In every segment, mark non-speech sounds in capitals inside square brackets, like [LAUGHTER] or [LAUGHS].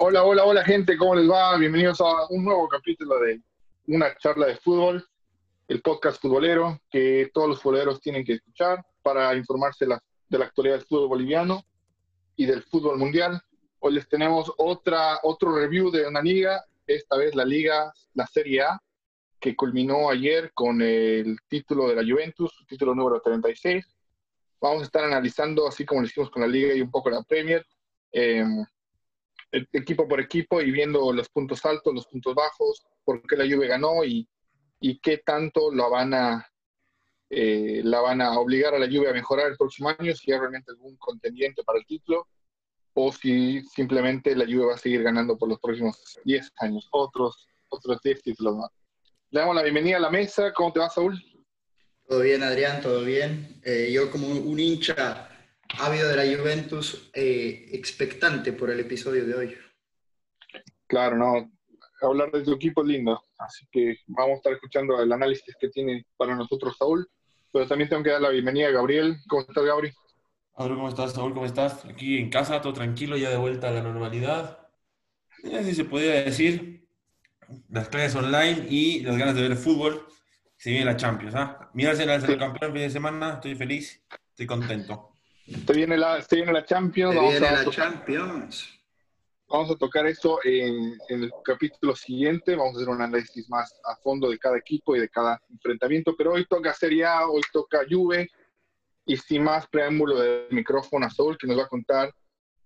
Hola, hola, hola gente, ¿cómo les va? Bienvenidos a un nuevo capítulo de Una charla de fútbol, el podcast futbolero que todos los futboleros tienen que escuchar para informarse de la actualidad del fútbol boliviano y del fútbol mundial. Hoy les tenemos otra, otro review de una liga, esta vez la liga, la Serie A, que culminó ayer con el título de la Juventus, título número 36. Vamos a estar analizando, así como lo hicimos con la liga y un poco la Premier, el- equipo por equipo y viendo los puntos altos, los puntos bajos, por qué la Juve ganó y, y qué tanto la van a eh, la van a obligar a la Juve a mejorar el próximo año, si hay realmente algún contendiente para el título, o si simplemente la Juve va a seguir ganando por los próximos 10 años, otros, otros 10 títulos más. Le damos la bienvenida a la mesa. ¿Cómo te va, Saúl? Todo bien, Adrián, todo bien. Eh, yo como un hincha ávido de la Juventus, eh, expectante por el episodio de hoy. Claro, no. Hablar de tu equipo es lindo. Así que vamos a estar escuchando el análisis que tiene para nosotros Saúl. Pero también tengo que dar la bienvenida a Gabriel. ¿Cómo estás, Gabriel? ¿cómo estás, Saúl? ¿Cómo estás? Aquí en casa, todo tranquilo, ya de vuelta a la normalidad. Eh, si se podría decir, las clases online y las ganas de ver el fútbol. Se viene la Champions, ¿ah? Mi Arsenal será campeón el fin de semana, estoy feliz, estoy contento. Se viene la, se viene la Champions. Se Vamos a, la tocar, Champions. vamos a tocar eso en, en el capítulo siguiente. Vamos a hacer un análisis más a fondo de cada equipo y de cada enfrentamiento. Pero hoy toca Serie A, hoy toca Juve. Y sin más preámbulo de micrófono a Saúl, que nos va a contar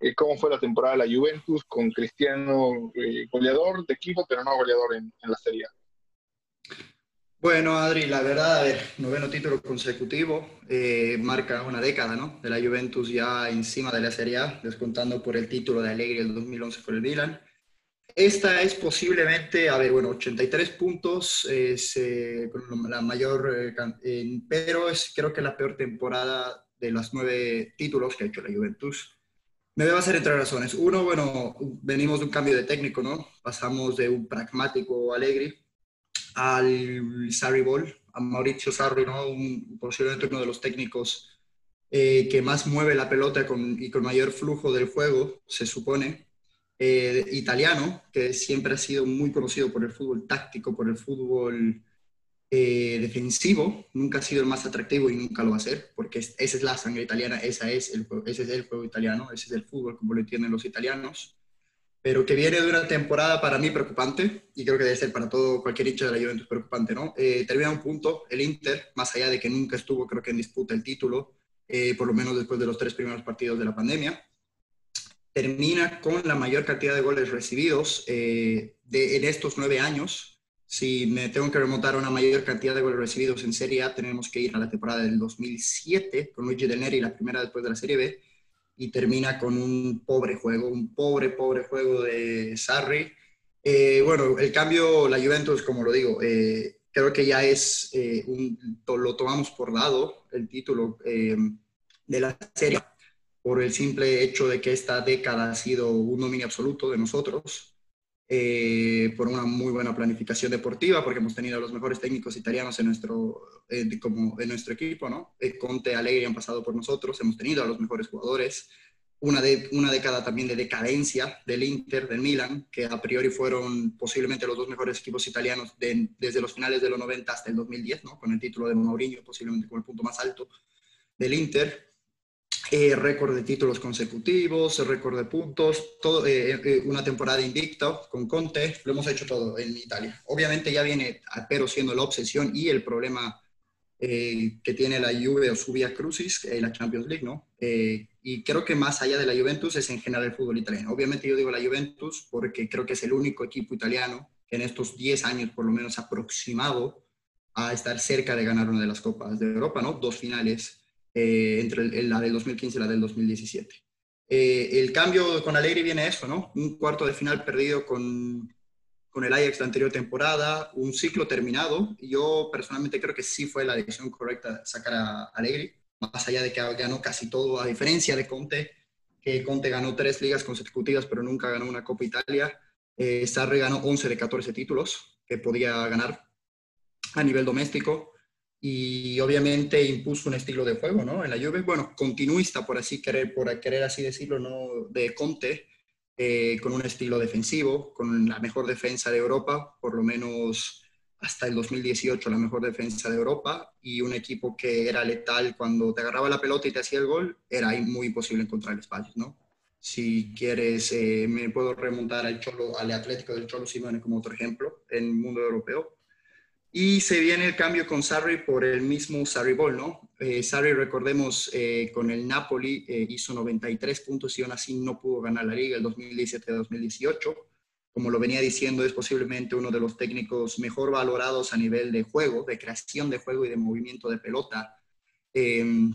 eh, cómo fue la temporada de la Juventus con Cristiano eh, goleador de equipo, pero no goleador en, en la Serie A. Bueno, Adri, la verdad, a ver, noveno título consecutivo, eh, marca una década, ¿no? De la Juventus ya encima de la Serie A, descontando por el título de Allegri del 2011 con el Milan. Esta es posiblemente, a ver, bueno, 83 puntos, es eh, la mayor, eh, eh, pero es creo que la peor temporada de las nueve títulos que ha hecho la Juventus. Me debe hacer entre razones. Uno, bueno, venimos de un cambio de técnico, ¿no? Pasamos de un pragmático Allegri al Sarri Ball, a Mauricio Sarri, ¿no? Un- posiblemente uno de los técnicos eh, que más mueve la pelota con- y con mayor flujo del juego, se supone, eh, italiano, que siempre ha sido muy conocido por el fútbol táctico, por el fútbol eh, defensivo, nunca ha sido el más atractivo y nunca lo va a ser, porque es- esa es la sangre italiana, esa es el, ese es el juego italiano, ese es el fútbol como lo entienden los italianos pero que viene de una temporada para mí preocupante, y creo que debe ser para todo cualquier hincha de la Juventus preocupante, ¿no? Eh, termina un punto, el Inter, más allá de que nunca estuvo, creo que en disputa el título, eh, por lo menos después de los tres primeros partidos de la pandemia, termina con la mayor cantidad de goles recibidos eh, de, en estos nueve años. Si me tengo que remontar a una mayor cantidad de goles recibidos en Serie A, tenemos que ir a la temporada del 2007 con Luigi Del Neri, la primera después de la Serie B, y termina con un pobre juego, un pobre, pobre juego de Sarri. Eh, bueno, el cambio, la Juventus, como lo digo, eh, creo que ya es, eh, un, lo tomamos por dado, el título eh, de la serie, por el simple hecho de que esta década ha sido un dominio absoluto de nosotros, eh, por una muy buena planificación deportiva, porque hemos tenido a los mejores técnicos italianos en nuestro, eh, como en nuestro equipo, ¿no? Eh, Conte, Allegri han pasado por nosotros, hemos tenido a los mejores jugadores, una, de, una década también de decadencia del Inter, del Milan, que a priori fueron posiblemente los dos mejores equipos italianos de- desde los finales de los 90 hasta el 2010, ¿no? Con el título de Mourinho, posiblemente con el punto más alto del Inter. Eh, récord de títulos consecutivos, récord de puntos, todo, eh, eh, una temporada invicta con Conte, lo hemos hecho todo en Italia. Obviamente ya viene, pero siendo la obsesión y el problema eh, que tiene la Juve o su vía crucis, la Champions League, ¿no? Y creo que más allá de la Juventus es en general el fútbol italiano. Obviamente yo digo la Juventus porque creo que es el único equipo italiano que en estos 10 años por lo menos aproximado a estar cerca de ganar una de las Copas de Europa, ¿no? Dos finales eh, entre el- la del 2015 y la del 2017. Eh, el cambio con Allegri viene eso, ¿no? Un cuarto de final perdido con, con el Ajax la anterior temporada, un ciclo terminado. Yo personalmente creo que sí fue la decisión correcta sacar a Allegri, más allá de que ganó casi todo, a diferencia de Conte, que Conte ganó tres ligas consecutivas, pero nunca ganó una Copa Italia. Eh, Sarri ganó 11 de 14 títulos que podía ganar a nivel doméstico y obviamente impuso un estilo de juego, ¿no? En la Juve, bueno, continuista, por así querer, por querer así decirlo, ¿no? De Conte, eh, con un estilo defensivo, con la mejor defensa de Europa, por lo menos hasta el 2018 la mejor defensa de Europa, y un equipo que era letal cuando te agarraba la pelota y te hacía el gol, era muy imposible encontrar espacios, ¿no? Si quieres, eh, me puedo remontar al, Cholo, al Atlético del Cholo Simone como otro ejemplo en el mundo europeo. Y se viene el cambio con Sarri por el mismo Sarri Ball, ¿no? Eh, Sarri, recordemos, eh, con el Napoli eh, hizo 93 puntos y aún así no pudo ganar la liga el 2017-2018. Como lo venía diciendo, es posiblemente uno de los técnicos mejor valorados a nivel de juego, de creación de juego y de movimiento de pelota em,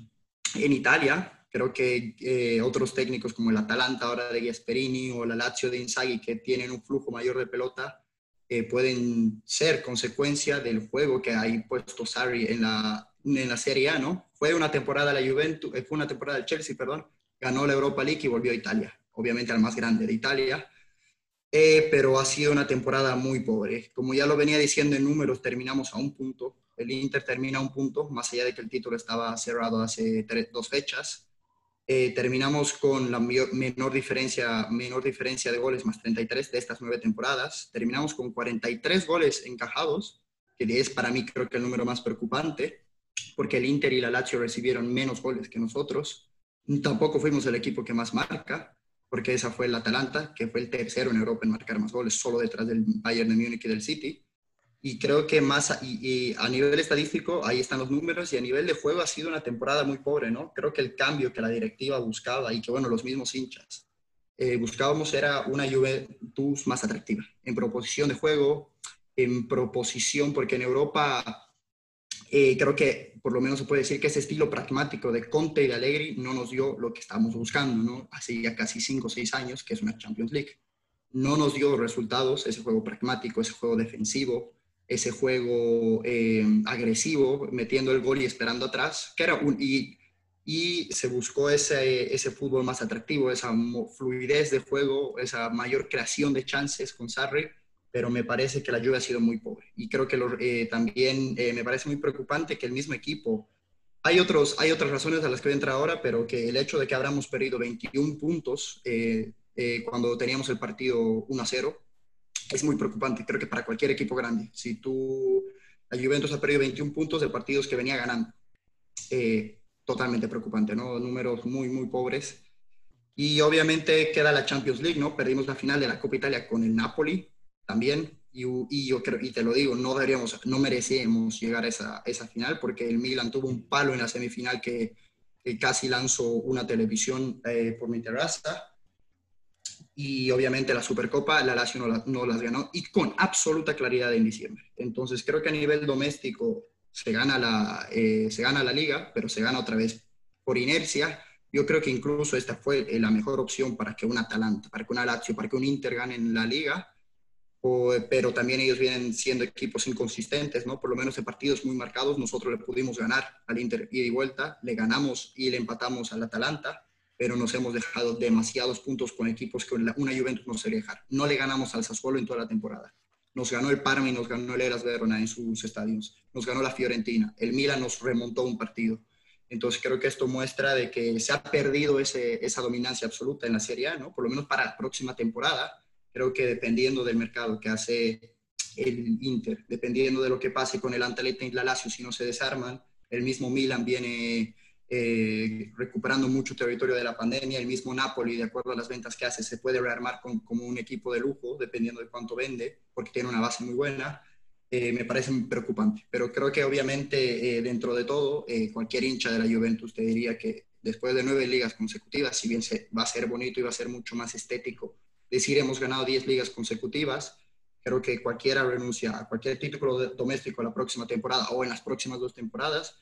en Italia. Creo que eh, otros técnicos como el Atalanta ahora de Gasperini o la Lazio de Inzaghi que tienen un flujo mayor de pelota eh, pueden ser consecuencia del juego que ha impuesto Sarri en la, en la Serie A, ¿no? Fue una temporada la Juventus, eh, fue una temporada del Chelsea, perdón, ganó la Europa League y volvió a Italia, obviamente al más grande de Italia, pero ha sido una temporada muy pobre. Como ya lo venía diciendo en números, terminamos a un punto, el Inter termina a un punto, más allá de que el título estaba cerrado hace dos fechas, eh, terminamos con la menor diferencia, menor diferencia de goles, más 33 de estas nueve temporadas. Terminamos con 43 goles encajados, que es para mí creo que el número más preocupante, porque el Inter y la Lazio recibieron menos goles que nosotros. Tampoco fuimos el equipo que más marca, porque esa fue el Atalanta, que fue el tercero en Europa en marcar más goles, solo detrás del Bayern de Múnich y del City y creo que más y, a nivel estadístico ahí están los números y a nivel de juego ha sido una temporada muy pobre, ¿no? Creo que el cambio que la directiva buscaba y que, bueno, los mismos hinchas eh, buscábamos era una Juventus más atractiva en proposición de juego, en proposición, porque en Europa eh, creo que por lo menos se puede decir que ese estilo pragmático de Conte y de Allegri no nos dio lo que estábamos buscando, ¿no? Hace ya casi cinco o seis años, que es una Champions League. No nos dio resultados ese juego pragmático, ese juego defensivo, ese juego eh, agresivo, metiendo el gol y esperando atrás, que era un, y, y se buscó ese, ese fútbol más atractivo, esa fluidez de juego, esa mayor creación de chances con Sarri, pero me parece que la lluvia ha sido muy pobre. Y creo que eh, también eh, me parece muy preocupante que el mismo equipo, hay, otros, hay otras razones a las que voy a entrar ahora, pero que el hecho de que habramos perdido 21 puntos cuando teníamos el partido 1 a 0, es muy preocupante, creo que para cualquier equipo grande. Si tú, la Juventus ha perdido 21 puntos de partidos que venía ganando, eh, totalmente preocupante, ¿no? Números muy, muy pobres. Y obviamente queda la Champions League, ¿no? Perdimos la final de la Copa Italia con el Napoli también. Y, y yo creo, y te lo digo, no deberíamos, no merecíamos llegar a esa, esa final porque el Milan tuvo un palo en la semifinal que, que casi lanzó una televisión eh, por mi terraza y obviamente la Supercopa la Lazio no, las ganó y con absoluta claridad en diciembre. Entonces creo que a nivel doméstico se gana la, eh, se gana la liga, pero se gana otra vez por inercia. Yo creo que incluso esta fue eh, la mejor opción para que un Atalanta, para que una Lazio, para que un Inter ganen la liga, pero también ellos vienen siendo equipos inconsistentes, ¿no? Por lo menos en partidos muy marcados nosotros le pudimos ganar al Inter y de vuelta, le ganamos y le empatamos al Atalanta pero nos hemos dejado demasiados puntos con equipos que una Juventus no se dejar. No le ganamos al Sassuolo en toda la temporada. Nos ganó el Parma y nos ganó el Eras Verona en sus estadios. Nos ganó la Fiorentina. El Milan nos remontó un partido. Entonces creo que esto muestra de que se ha perdido ese, esa dominancia absoluta en la Serie A, ¿no? Por lo menos para la próxima temporada. Creo que dependiendo del mercado que hace el Inter, dependiendo de lo que pase con el Antaleta y la Lazio, si no se desarman, el mismo Milan viene eh, recuperando mucho territorio de la pandemia. El mismo Napoli, de acuerdo a las ventas que hace, se puede rearmar como un equipo de lujo, dependiendo de cuánto vende, porque tiene una base muy buena. Eh, me parece preocupante. Pero creo que obviamente eh, dentro de todo, cualquier hincha de la Juventus te diría que después de nueve ligas consecutivas, si bien se, va a ser bonito y va a ser mucho más estético decir hemos ganado diez ligas consecutivas, creo que cualquiera renuncia a cualquier título doméstico la próxima temporada o en las próximas dos temporadas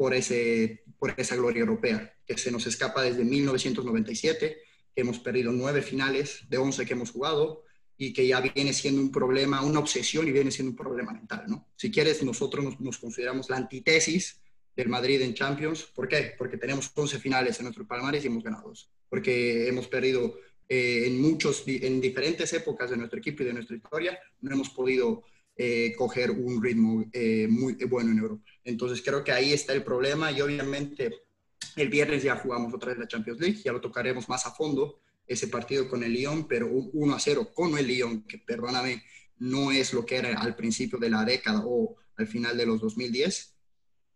por, ese, por esa gloria europea, que se nos escapa desde 1997, que hemos perdido nueve finales de once que hemos jugado y que ya viene siendo un problema, una obsesión y viene siendo un problema mental, ¿no? Si quieres, nosotros nos, consideramos la antítesis del Madrid en Champions. ¿Por qué? Porque tenemos 11 finales en nuestro palmarés y hemos ganado dos. Porque hemos perdido eh, en muchos, en diferentes épocas de nuestro equipo y de nuestra historia, no hemos podido eh, coger un ritmo eh, muy bueno en Europa. Entonces creo que ahí está el problema y obviamente el viernes ya jugamos otra vez la Champions League, ya lo tocaremos más a fondo. ese partido con el Lyon, pero 1 a 0 con el Lyon, que perdóname, no es lo que era al principio de la década o al final de los 2010,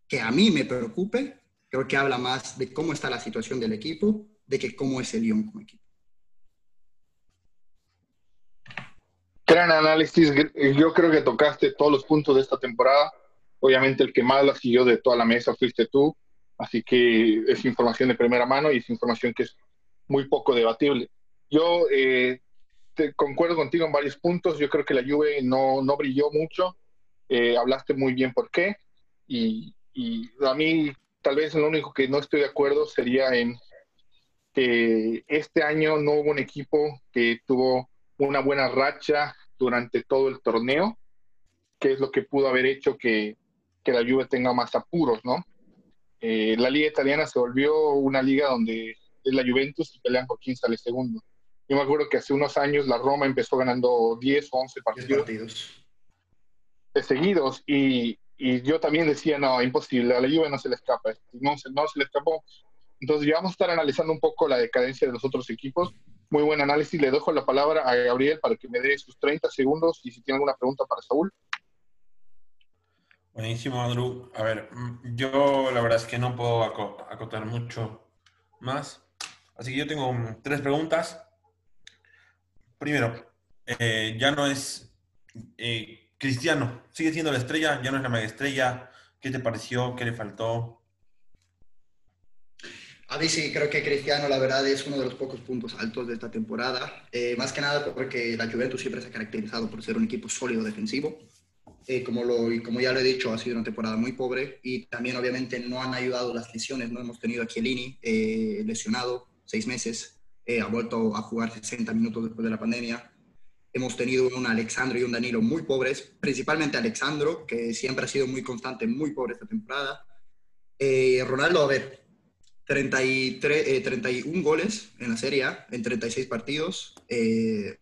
que a mí me preocupe, creo que habla más de cómo está la situación del equipo, de que cómo es el Lyon como equipo. Gran análisis, yo creo que tocaste todos los puntos de esta temporada. Obviamente el que más la siguió de toda la mesa fuiste tú, así que es información de primera mano y es información que es muy poco debatible. Yo eh, te, concuerdo contigo en varios puntos. Yo creo que la Juve no, no brilló mucho. Eh, hablaste muy bien por qué. Y, y, a mí, tal vez lo único que no estoy de acuerdo sería en que este año no hubo un equipo que tuvo una buena racha durante todo el torneo, que es lo que pudo haber hecho que, que la Juve tenga más apuros, ¿no? Eh, la liga italiana se volvió una liga donde es la Juventus y pelean por quién sale segundo. Yo me acuerdo que hace unos años la Roma empezó ganando 10 o 11 partidos, de seguidos y, y, yo también decía, no, imposible, a la Juve no se le escapa. No, no se le escapó. Entonces ya vamos a estar analizando un poco la decadencia de los otros equipos. Muy buen análisis. Le dejo la palabra a Gabriel para que me dé sus 30 segundos y si tiene alguna pregunta para Saúl. Buenísimo, Andrew. A ver, mm, yo la verdad es que no puedo acotar mucho más. Así que yo tengo mm, tres preguntas. Primero, eh, ya no es eh, Cristiano, sigue siendo la estrella, ya no es la mega estrella. ¿Qué te pareció? ¿Qué le faltó? A mí sí, creo que Cristiano, la verdad, es uno de los pocos puntos altos de esta temporada. Eh, más que nada porque la Juventus siempre se ha caracterizado por ser un equipo sólido defensivo. como, lo, y como ya lo he dicho, ha sido una temporada muy pobre y también obviamente no han ayudado las lesiones. No hemos tenido a Chiellini lesionado, seis meses, eh, ha vuelto a jugar 60 minutos después de la pandemia. Hemos tenido un Alexandro y un Danilo muy pobres, principalmente Alexandro, que siempre ha sido muy constante, muy pobre esta temporada. Eh, Ronaldo, a ver, 33, 31 eh, goles en la Serie en 36 partidos,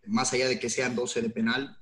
más allá de que sean 12 de penal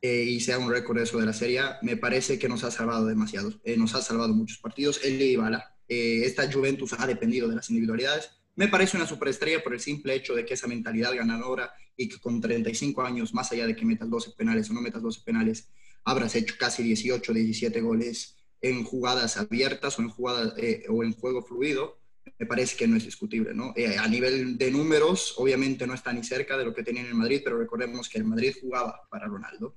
y sea un récord eso de la Serie me parece que nos ha salvado demasiados, nos ha salvado muchos partidos. Él y Bala. esta Juventus ha dependido de las individualidades me parece una superestrella por el simple hecho de que esa mentalidad ganadora y que con 35 años, más allá de que metas 12 penales o no metas 12 penales, habrás hecho casi 18, 17 goles en jugadas abiertas o en, jugadas, eh, o en juego fluido, me parece que no es discutible. ¿no? Eh, a nivel de números, obviamente no está ni cerca de lo que tenía en Madrid, pero recordemos que el Madrid jugaba para Ronaldo.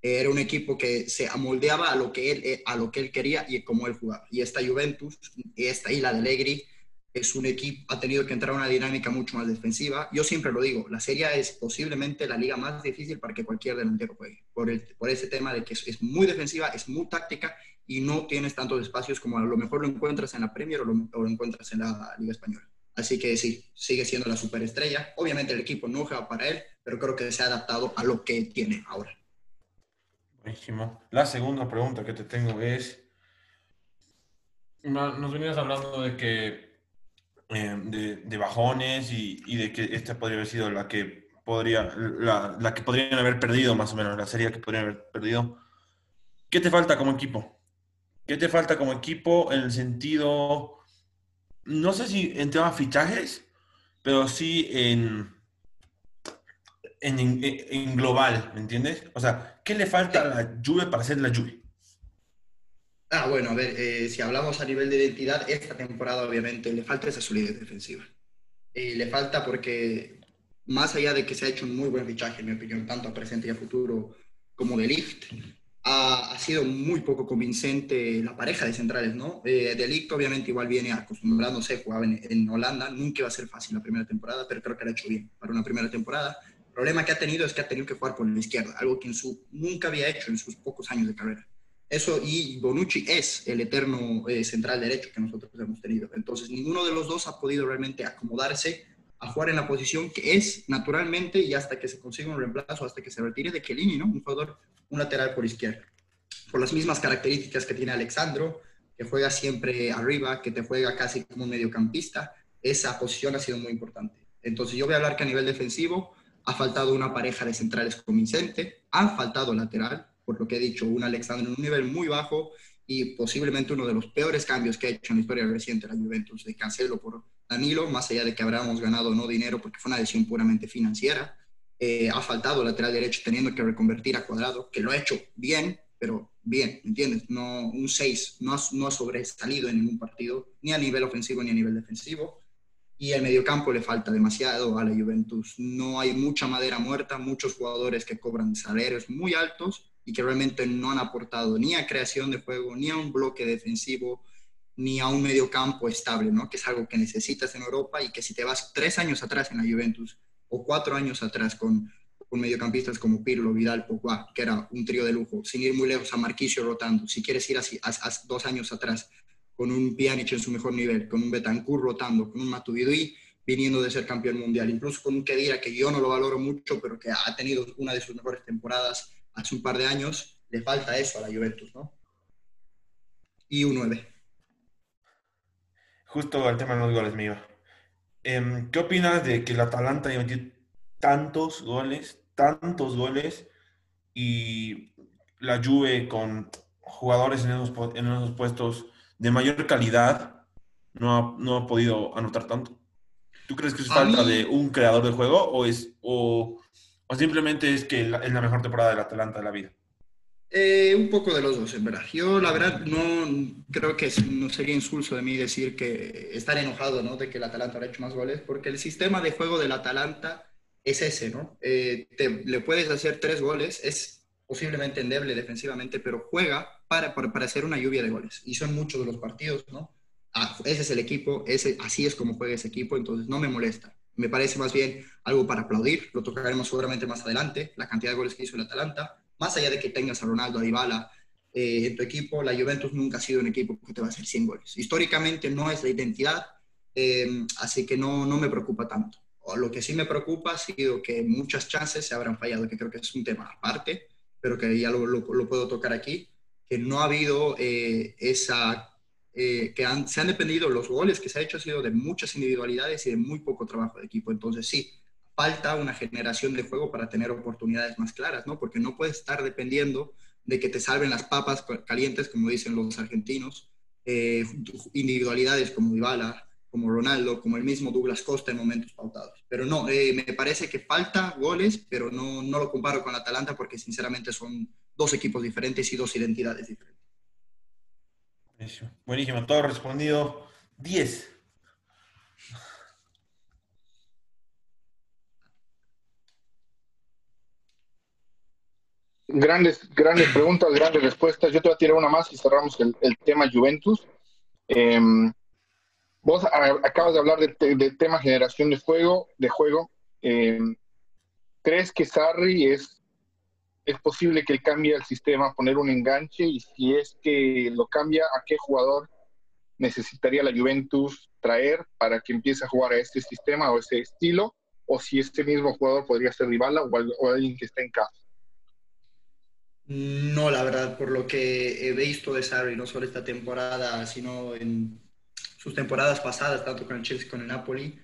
era un equipo que se amoldeaba a lo que él, eh, a lo que él quería y como él jugaba. Y esta Juventus, esta isla de Allegri, es un equipo, ha tenido que entrar a una dinámica mucho más defensiva. Yo siempre lo digo, la Serie es posiblemente la liga más difícil para que cualquier delantero juegue, por, el, por ese tema de que es, muy defensiva, es muy táctica y no tienes tantos espacios como a lo mejor lo encuentras en la Premier o lo, encuentras en la Liga Española. Así que sí, sigue siendo la superestrella. Obviamente el equipo no juega para él, pero creo que se ha adaptado a lo que tiene ahora. Buenísimo. La segunda pregunta que te tengo es, nos venías hablando de que eh, de, bajones y, de que esta podría haber sido la que podría la, que podrían haber perdido más o menos la serie que podrían haber perdido ¿qué te falta como equipo? ¿Qué te falta como equipo en el sentido no sé si en temas fichajes pero sí en en, global ¿me entiendes? o sea ¿qué le falta a la Juve para ser la Juve? Ah, bueno, a ver, eh, si hablamos a nivel de identidad, esta temporada obviamente le falta esa solidez defensiva. Le falta porque, más allá de que se ha hecho un muy buen fichaje, en mi opinión, tanto a presente y a futuro como de Lift, ha, sido muy poco convincente la pareja de centrales, ¿no? Eh, de Licht obviamente igual viene acostumbrándose, jugaba en, en, Holanda, nunca iba a ser fácil la primera temporada, pero creo que lo ha hecho bien para una primera temporada. El problema que ha tenido es que ha tenido que jugar por la izquierda, algo que en su, nunca había hecho en sus pocos años de carrera. Eso, y Bonucci es el eterno eh, central derecho que nosotros hemos tenido. Entonces, ninguno de los dos ha podido realmente acomodarse a jugar en la posición que es naturalmente y hasta que se consiga un reemplazo, hasta que se retire de Chiellini, ¿no? Un jugador, un lateral por izquierda. Por las mismas características que tiene Alexandro, que juega siempre arriba, que te juega casi como un mediocampista, esa posición ha sido muy importante. Entonces, yo voy a hablar que a nivel defensivo ha faltado una pareja de centrales convincente, ha faltado lateral, por lo que he dicho, un Alexandro en un nivel muy bajo y posiblemente uno de los peores cambios que ha hecho en la historia reciente la Juventus, de Cancelo por Danilo, más allá de que habríamos ganado no dinero porque fue una decisión puramente financiera. Eh, ha faltado lateral derecho teniendo que reconvertir a Cuadrado, que lo ha hecho bien, pero bien, ¿entiendes? No, un 6 no no ha sobresalido en ningún partido, ni a nivel ofensivo ni a nivel defensivo. Y el mediocampo le falta demasiado a la Juventus. No hay mucha madera muerta, muchos jugadores que cobran salarios muy altos y que realmente no han aportado ni a creación de juego, ni a un bloque defensivo, ni a un mediocampo estable, ¿no? Que es algo que necesitas en Europa y que si te vas tres años atrás en la Juventus o cuatro años atrás con con mediocampistas como Pirlo, Vidal, Pogba, que era un trío de lujo, sin ir muy lejos a Marquisio rotando, si quieres ir así, a, dos años atrás, con un Pjanic en su mejor nivel, con un Betancourt rotando, con un Matuidi viniendo de ser campeón mundial, incluso con un Kedira que yo no lo valoro mucho, pero que ha tenido una de sus mejores temporadas hace un par de años, le falta eso a la Juventus, ¿no? Y un 9. Justo el tema de los goles, mío. Em, ¿Qué opinas de que el Atalanta haya metido tantos goles tantos goles y la Juve con jugadores en esos, en esos puestos de mayor calidad no ha, no ha podido anotar tanto. ¿Tú crees que es falta de un creador de juego o, es, o, o simplemente es que es la mejor temporada del Atalanta de la vida? Eh, un poco de los dos, en verdad. Yo, la verdad, no creo que no sería insulso de mí decir que estar enojado ¿no? de que el Atalanta ha hecho más goles, porque el sistema de juego del Atalanta es ese, ¿no? Eh, te, le puedes hacer tres goles, es posiblemente endeble defensivamente, pero juega para, para, hacer una lluvia de goles. Y son muchos los partidos, ¿no? Ah, ese es el equipo, ese, así es como juega ese equipo, entonces no me molesta. Me parece más bien algo para aplaudir, lo tocaremos seguramente más adelante, la cantidad de goles que hizo el Atalanta, más allá de que tengas a Ronaldo, a Dybala eh, en tu equipo, la Juventus nunca ha sido un equipo que te va a hacer 100 goles. Históricamente no es la identidad, eh, así que no, no me preocupa tanto. Lo que sí me preocupa ha sido que muchas chances se habrán fallado, que creo que es un tema aparte, pero que ya lo, puedo tocar aquí, que no ha habido eh, esa, eh, que se han dependido, los goles que se ha hecho ha sido de muchas individualidades y de muy poco trabajo de equipo. Entonces sí, falta una generación de juego para tener oportunidades más claras, ¿no? Porque no puedes estar dependiendo de que te salven las papas calientes, como dicen los argentinos, eh, individualidades como Dybala, como Ronaldo, como el mismo Douglas Costa en momentos pautados. Pero no, eh, me parece que falta goles, pero no, no lo comparo con Atalanta porque sinceramente son dos equipos diferentes y dos identidades diferentes. Buenísimo, Buenísimo. todo respondido. 10. Grandes, grandes preguntas, grandes respuestas. Yo te voy a tirar una más y cerramos el, tema Juventus. Eh, Vos acabas de hablar del tema generación de juego. De juego. Eh, ¿Crees que Sarri es, es posible que cambie el sistema, poner un enganche? Y si es que lo cambia, ¿a qué jugador necesitaría la Juventus traer para que empiece a jugar a este sistema o ese estilo? O si este mismo jugador podría ser Dybala o, alguien que esté en casa. No, la verdad, por lo que he visto de Sarri, no solo esta temporada, sino en sus temporadas pasadas, tanto con el Chelsea como con el Napoli,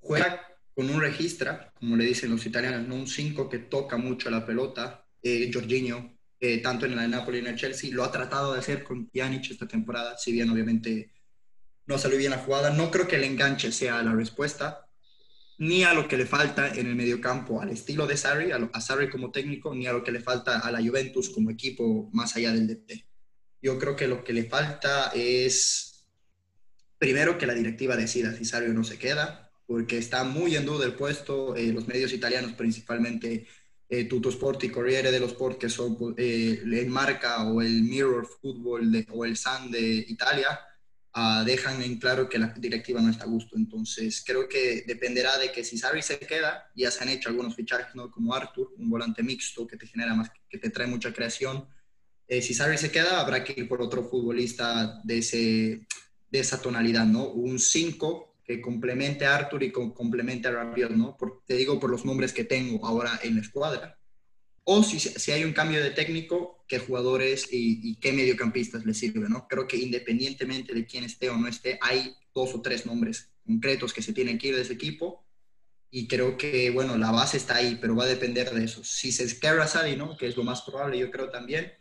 juega con un registra, como le dicen los italianos, ¿no? un 5 que toca mucho la pelota. Eh, Jorginho, eh, tanto en el Napoli y en el Chelsea, lo ha tratado de hacer con Pjanic esta temporada, si bien obviamente no salió bien la jugada. No creo que el enganche sea la respuesta, ni a lo que le falta en el mediocampo, al estilo de Sarri, a, a Sarri como técnico, ni a lo que le falta a la Juventus como equipo más allá del DT. Yo creo que lo que le falta es primero que la directiva decida si Sarri no se queda, porque está muy en duda el puesto, eh, los medios italianos principalmente, eh, Tutto Sport y Corriere dello Sport, que son eh, el Marca o el Mirror Football o el Sun de Italia, ah, dejan en claro que la directiva no está a gusto. Entonces, creo que dependerá de que si Sarri se queda, ya se han hecho algunos fichajes, ¿no? como Arthur, un volante mixto que te genera más, que te trae mucha creación. Eh, si Sarri se queda, habrá que ir por otro futbolista de ese de esa tonalidad, ¿no? Un 5 complemente a Arthur y complemente a Rabiot, ¿no? te digo por los nombres que tengo ahora en la escuadra. O si, si hay un cambio de técnico, qué jugadores y, qué mediocampistas le sirve, ¿no? Creo que independientemente de quién esté o no esté, hay dos o tres nombres concretos que se tienen que ir de ese equipo y creo que, bueno, la base está ahí, pero va a depender de eso. Si se esquerra Sadi, ¿no? Que es lo más probable, yo creo también,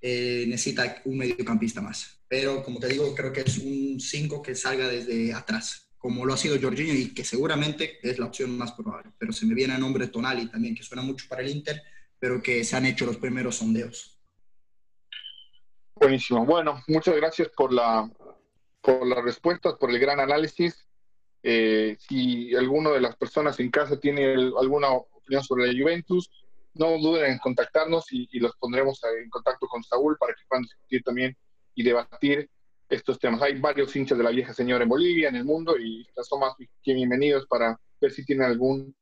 eh, necesita un mediocampista más. Pero como te digo, creo que es un 5 que salga desde atrás, como lo ha sido Jorginho y que seguramente es la opción más probable. Pero se me viene a nombre Tonali también, que suena mucho para el Inter, pero que se han hecho los primeros sondeos. Buenísimo. Bueno, muchas gracias por la, por las respuestas, por el gran análisis. Eh, si alguno de las personas en casa tiene alguna opinión sobre la Juventus, no duden en contactarnos y, los pondremos en contacto con Saúl para que puedan discutir también y debatir estos temas. Hay varios hinchas de la vieja señora en Bolivia, en el mundo, y son más que bienvenidos para ver si tienen algún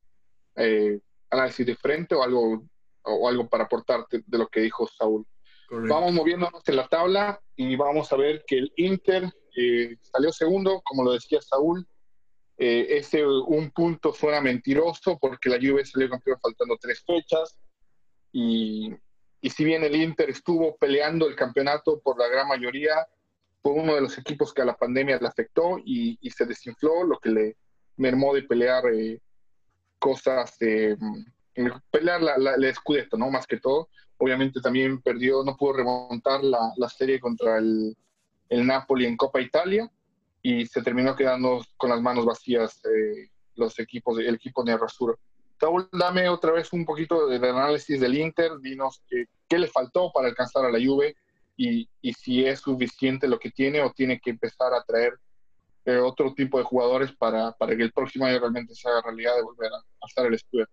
eh, análisis diferente o algo, o algo para aportarte de lo que dijo Saúl. Vamos moviéndonos en la tabla y vamos a ver que el Inter eh, salió segundo, como lo decía Saúl. Eh, ese un punto suena mentiroso porque la Juve salió campeón faltando tres fechas. Y, y si bien el Inter estuvo peleando el campeonato por la gran mayoría, fue uno de los equipos que a la pandemia le afectó y, y se desinfló, lo que le mermó de pelear eh, cosas, eh, pelear la, la, Scudetto, ¿no? Más que todo. Obviamente también perdió, no pudo remontar la, la serie contra el, el, Napoli en Copa Italia y se terminó quedando con las manos vacías eh, los equipos, el equipo de Rasuro. Saúl, dame otra vez un poquito de análisis del Inter, dinos qué, qué le faltó para alcanzar a la Juve y, y, si es suficiente lo que tiene o tiene que empezar a traer eh, otro tipo de jugadores para, para, que el próximo año realmente se haga realidad de volver a, a estar el estudio.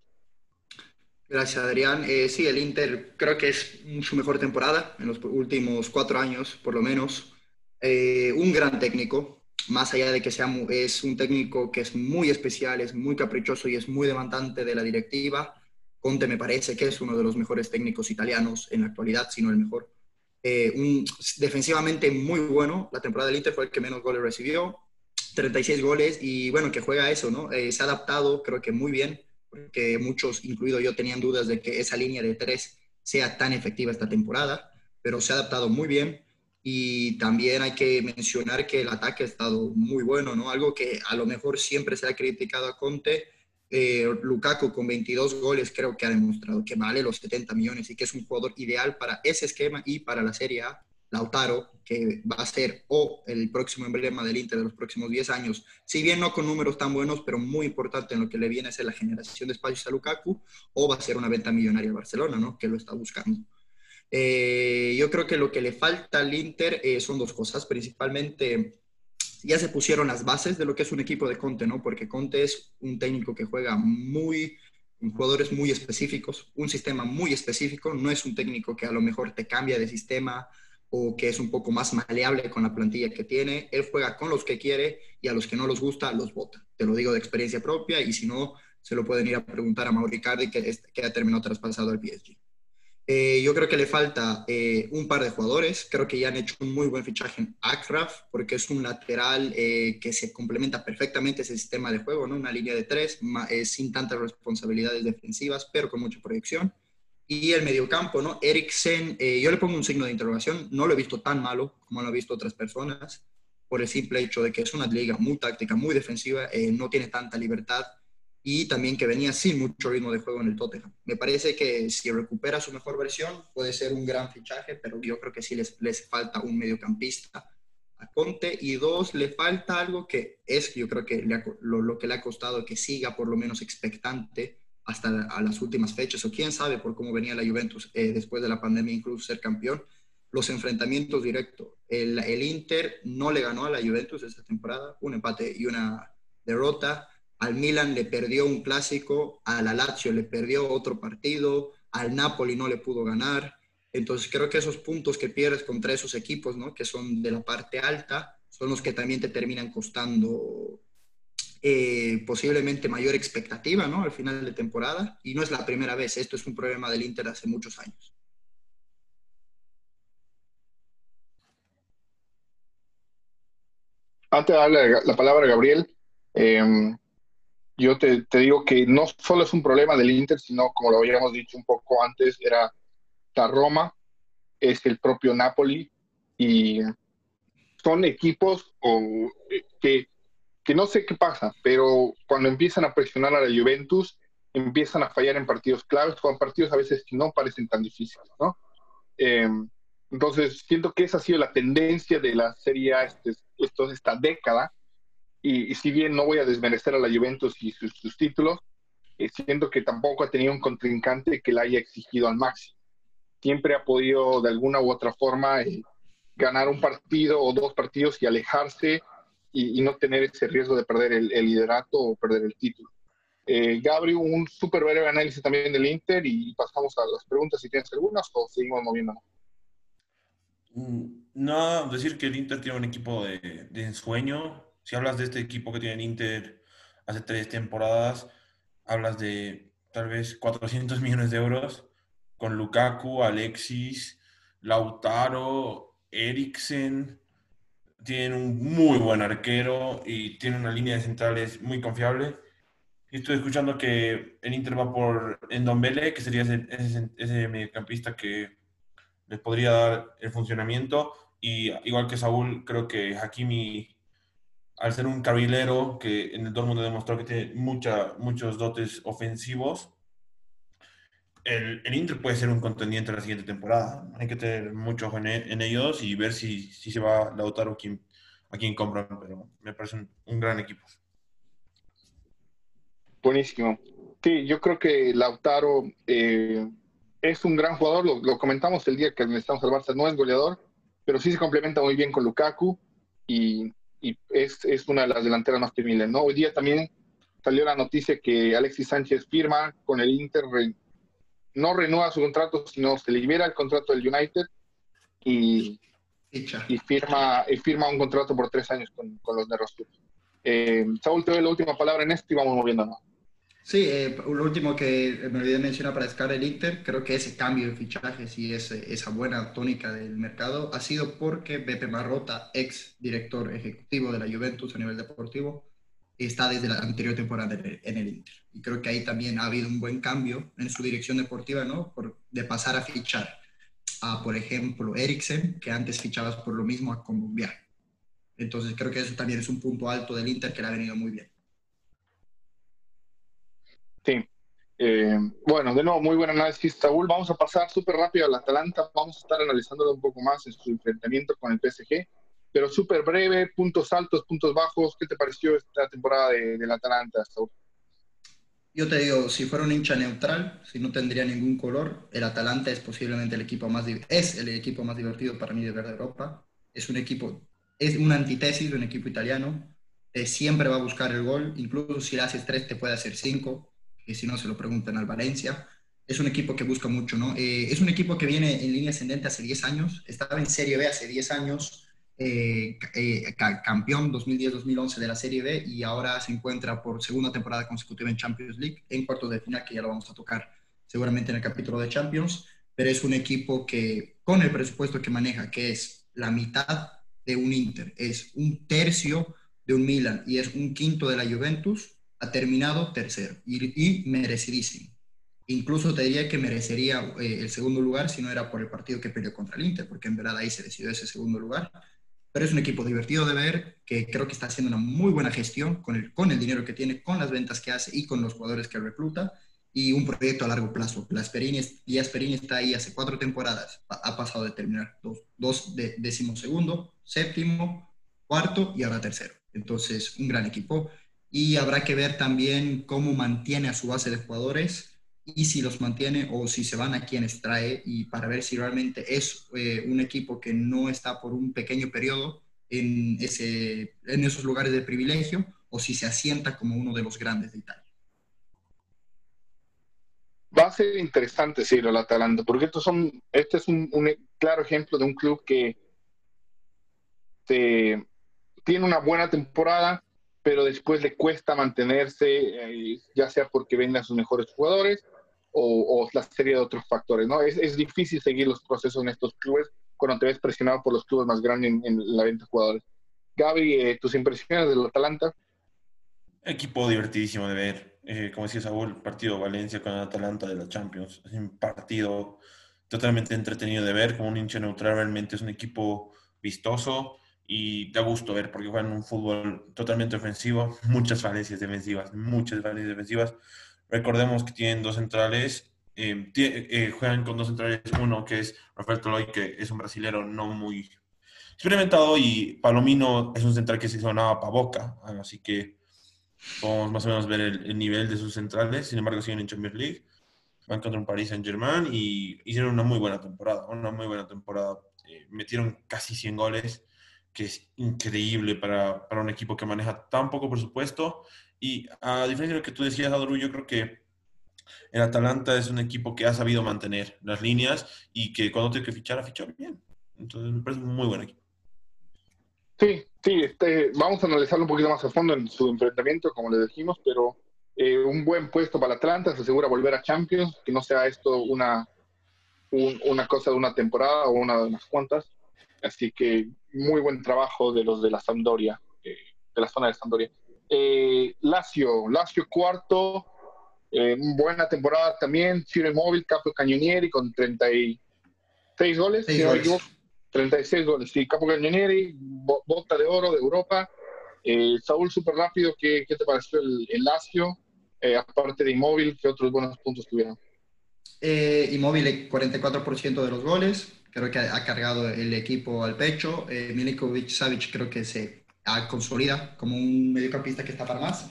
Gracias, Adrián. Eh, sí, el Inter creo que es su mejor temporada en los últimos cuatro años, por lo menos. Eh, un gran técnico, más allá de que sea es un técnico que es muy especial, es muy caprichoso y es muy demandante de la directiva. Conte me parece que es uno de los mejores técnicos italianos en la actualidad, si no el mejor. Eh, defensivamente muy bueno, la temporada del Inter fue el que menos goles recibió, 36 goles y bueno, que juega eso, ¿no? Eh, se ha adaptado creo que muy bien, porque muchos, incluido yo, tenían dudas de que esa línea de tres sea tan efectiva esta temporada, pero se ha adaptado muy bien y también hay que mencionar que el ataque ha estado muy bueno, ¿no? Algo que a lo mejor siempre se ha criticado a Conte. Eh, Lukaku con 22 goles creo que ha demostrado que vale los 70 millones y que es un jugador ideal para ese esquema y para la Serie A. Lautaro, que va a ser o el próximo emblema del Inter de los próximos 10 años, si bien no con números tan buenos, pero muy importante en lo que le viene a ser la generación de espacios a Lukaku, o va a ser una venta millonaria a Barcelona, ¿no? Que lo está buscando. Eh, yo creo que lo que le falta al Inter eh, son dos cosas, principalmente ya se pusieron las bases de lo que es un equipo de Conte, ¿no? Porque Conte es un técnico que juega muy, jugadores muy específicos, un sistema muy específico, no es un técnico que a lo mejor te cambia de sistema o que es un poco más maleable con la plantilla que tiene. Él juega con los que quiere y a los que no los gusta los vota. Te lo digo de experiencia propia y si no, se lo pueden ir a preguntar a Mauricardi que, que ha terminado traspasado al PSG. Eh, yo creo que le falta eh, un par de jugadores. Creo que ya han hecho un muy buen fichaje en Akraf, porque es un lateral eh, que se complementa perfectamente ese sistema de juego, ¿no? Una línea de tres, sin tantas responsabilidades defensivas, pero con mucha proyección. Y el mediocampo, ¿no? Eriksen, yo le pongo un signo de interrogación. No lo he visto tan malo como lo han visto otras personas, por el simple hecho de que es una liga muy táctica, muy defensiva, no tiene tanta libertad y también que venía sin mucho ritmo de juego en el Tottenham. Me parece que si recupera su mejor versión puede ser un gran fichaje, pero yo creo que sí les, les falta un mediocampista a Conte y dos, le falta algo que es, yo creo que lo, lo, que le ha costado que siga por lo menos expectante hasta a las últimas fechas, o quién sabe por cómo venía la Juventus eh, después de la pandemia, incluso ser campeón, los enfrentamientos directos. El, el Inter no le ganó a la Juventus esta temporada, un empate y una derrota al Milan le perdió un clásico, a la Lazio le perdió otro partido, al Napoli no le pudo ganar. Entonces creo que esos puntos que pierdes contra esos equipos, ¿no? que son de la parte alta, son los que también te terminan costando eh, posiblemente mayor expectativa ¿no? al final de temporada. Y no es la primera vez, esto es un problema del Inter hace muchos años. Antes de darle la palabra a Gabriel, eh, yo te, te, digo que no solo es un problema del Inter, sino como lo habíamos dicho un poco antes, era la Roma, es el propio Napoli, y son equipos que, que no sé qué pasa, pero cuando empiezan a presionar a la Juventus, empiezan a fallar en partidos claves, con partidos a veces que no parecen tan difíciles, ¿no? Eh, Entonces, siento que esa ha sido la tendencia de la Serie A este, esta década. Y, si bien no voy a desmerecer a la Juventus y sus, títulos, eh, siento que tampoco ha tenido un contrincante que la haya exigido al máximo. Siempre ha podido, de alguna u otra forma, eh, ganar un partido o dos partidos y alejarse y, no tener ese riesgo de perder el, liderato o perder el título. Eh, Gabriel, un súper breve análisis también del Inter y pasamos a las preguntas si tienes algunas o seguimos moviéndonos. Mm, no, decir que el Inter tiene un equipo de, ensueño. Si hablas de este equipo que tiene Inter hace tres temporadas, hablas de tal vez 400 [LAUGHS] millones de euros con Lukaku, Alexis, Lautaro, Eriksen. Tienen un muy buen arquero y tiene una línea de centrales muy confiable. Estoy escuchando que el Inter va por Endombele, que sería ese mediocampista que les podría dar el funcionamiento. Y igual que Saúl, creo que Hakimi, al ser un carrilero que en el Dortmund demostró que tiene mucha, muchos dotes ofensivos, el, el, Inter puede ser un contendiente la siguiente temporada. Hay que tener mucho en, en ellos y ver si, si se va Lautaro a quien, compran, pero me parece un, gran equipo. Buenísimo. Sí, yo creo que Lautaro eh, es un gran jugador, lo, comentamos el día que necesitamos al Barça, no es goleador, pero sí se complementa muy bien con Lukaku y, es, es, una de las delanteras más temibles. ¿no? Hoy día también salió la noticia que Alexis Sánchez firma con el Inter, no renueva su contrato, sino se libera el contrato del United y, y firma, y firma un contrato por tres años con, con los de Eh, Saúl, te doy la última palabra en esto y vamos moviéndonos. Sí, eh, último que me olvidé mencionar para destacar el Inter, creo que ese cambio de fichajes y ese, esa buena tónica del mercado ha sido porque Beppe Marrota, ex director ejecutivo de la Juventus a nivel deportivo, está desde la anterior temporada en el Inter. Y creo que ahí también ha habido un buen cambio en su dirección deportiva, ¿no? Por, de pasar a fichar a, por ejemplo, Eriksen, que antes fichabas por lo mismo a Colombiano. Entonces creo que eso también es un punto alto del Inter que le ha venido muy bien. Sí. Eh, bueno, de nuevo, muy buen análisis, Saúl. Vamos a pasar súper rápido al Atalanta. Vamos a estar analizándolo un poco más en su enfrentamiento con el PSG. Pero súper breve, puntos altos, puntos bajos. ¿Qué te pareció esta temporada del Atalanta, Saúl? Yo te digo, si fuera un hincha neutral, si no tendría ningún color, el Atalanta es posiblemente el equipo más es el equipo más divertido para mí de ver de Europa. Es un equipo, es una antítesis de un equipo italiano. Te siempre va a buscar el gol, incluso si le haces tres te puede hacer cinco que si no se lo preguntan al Valencia. Es un equipo que busca mucho, ¿no? Eh, es un equipo que viene en línea ascendente hace 10 años, estaba en Serie B hace 10 años, eh, eh, campeón 2010-2011 de la Serie B y ahora se encuentra por segunda temporada consecutiva en Champions League, en cuartos de final, que ya lo vamos a tocar seguramente en el capítulo de Champions, pero es un equipo que con el presupuesto que maneja, que es la mitad de un Inter, es un tercio de un Milan y es un quinto de la Juventus, ha terminado tercero y, merecidísimo. Incluso te diría que merecería eh, el segundo lugar si no era por el partido que peleó contra el Inter, porque en verdad ahí se decidió ese segundo lugar. Pero es un equipo divertido de ver, que creo que está haciendo una muy buena gestión con el, con el dinero que tiene, con las ventas que hace y con los jugadores que recluta, y un proyecto a largo plazo. La y Asperini está ahí hace cuatro temporadas, ha pasado de terminar dos, dos de, décimo segundo, séptimo, cuarto y ahora tercero. Entonces, un gran equipo y habrá que ver también cómo mantiene a su base de jugadores y si los mantiene o si se van a quienes trae y para ver si realmente es eh, un equipo que no está por un pequeño periodo en, ese, en esos lugares de privilegio o si se asienta como uno de los grandes de Italia. Va a ser interesante, sí, el Atalanta, porque estos este es un, un claro ejemplo de un club que tiene una buena temporada, pero después le cuesta mantenerse, eh, ya sea porque vengan sus mejores jugadores o, la serie de otros factores, ¿no? Es, es, difícil seguir los procesos en estos clubes cuando te ves presionado por los clubes más grandes en, la venta de jugadores. Gaby, eh, tus impresiones del Atalanta. Equipo divertidísimo de ver. Eh, como decía Saúl, partido Valencia con el Atalanta de la Champions. Es un partido totalmente entretenido de ver. Como un hincha neutral, realmente es un equipo vistoso y da gusto ver porque juegan un fútbol totalmente ofensivo, [LAUGHS] muchas falencias defensivas, muchas falencias defensivas. Recordemos que tienen dos centrales eh, eh, juegan con dos centrales, uno que es Rafael Toloy, que es un brasilero no muy experimentado, y Palomino es un central que se sonaba para Boca, así que podemos más o menos ver el, nivel de sus centrales, sin embargo siguen en Champions League, van contra un Paris Saint Germain y hicieron una muy buena temporada, una muy buena temporada, eh, metieron casi 100 goles, que es increíble para, para, un equipo que maneja tan poco presupuesto, y a diferencia de lo que tú decías, Adru, yo creo que el Atalanta es un equipo que ha sabido mantener las líneas y que cuando tiene que fichar, ha fichado bien. Entonces me parece un muy buen equipo. Sí, sí, este, vamos a analizarlo un poquito más a fondo en su enfrentamiento, como le dijimos, pero eh, un buen puesto para Atlanta, se asegura volver a Champions, que no sea esto una, una cosa de una temporada o una de unas cuantas. Así que muy buen trabajo de los de la Sampdoria, eh, de la zona de Sampdoria. Eh, Lazio, Lazio cuarto, eh, buena temporada también, Ciro Móvil, Capo Cañonieri con 36 goles, 36 goles, sí, Capo Cañonieri, bota de oro de Europa. Eh, Saúl, súper rápido, ¿qué, ¿qué, te pareció el, el Lazio? Aparte de Inmóvil, ¿qué otros buenos puntos tuvieron? Eh, Inmóvil, 44% de los goles, creo que ha, cargado el equipo al pecho. Eh, Savic creo que se ha consolida como un mediocampista que está para más.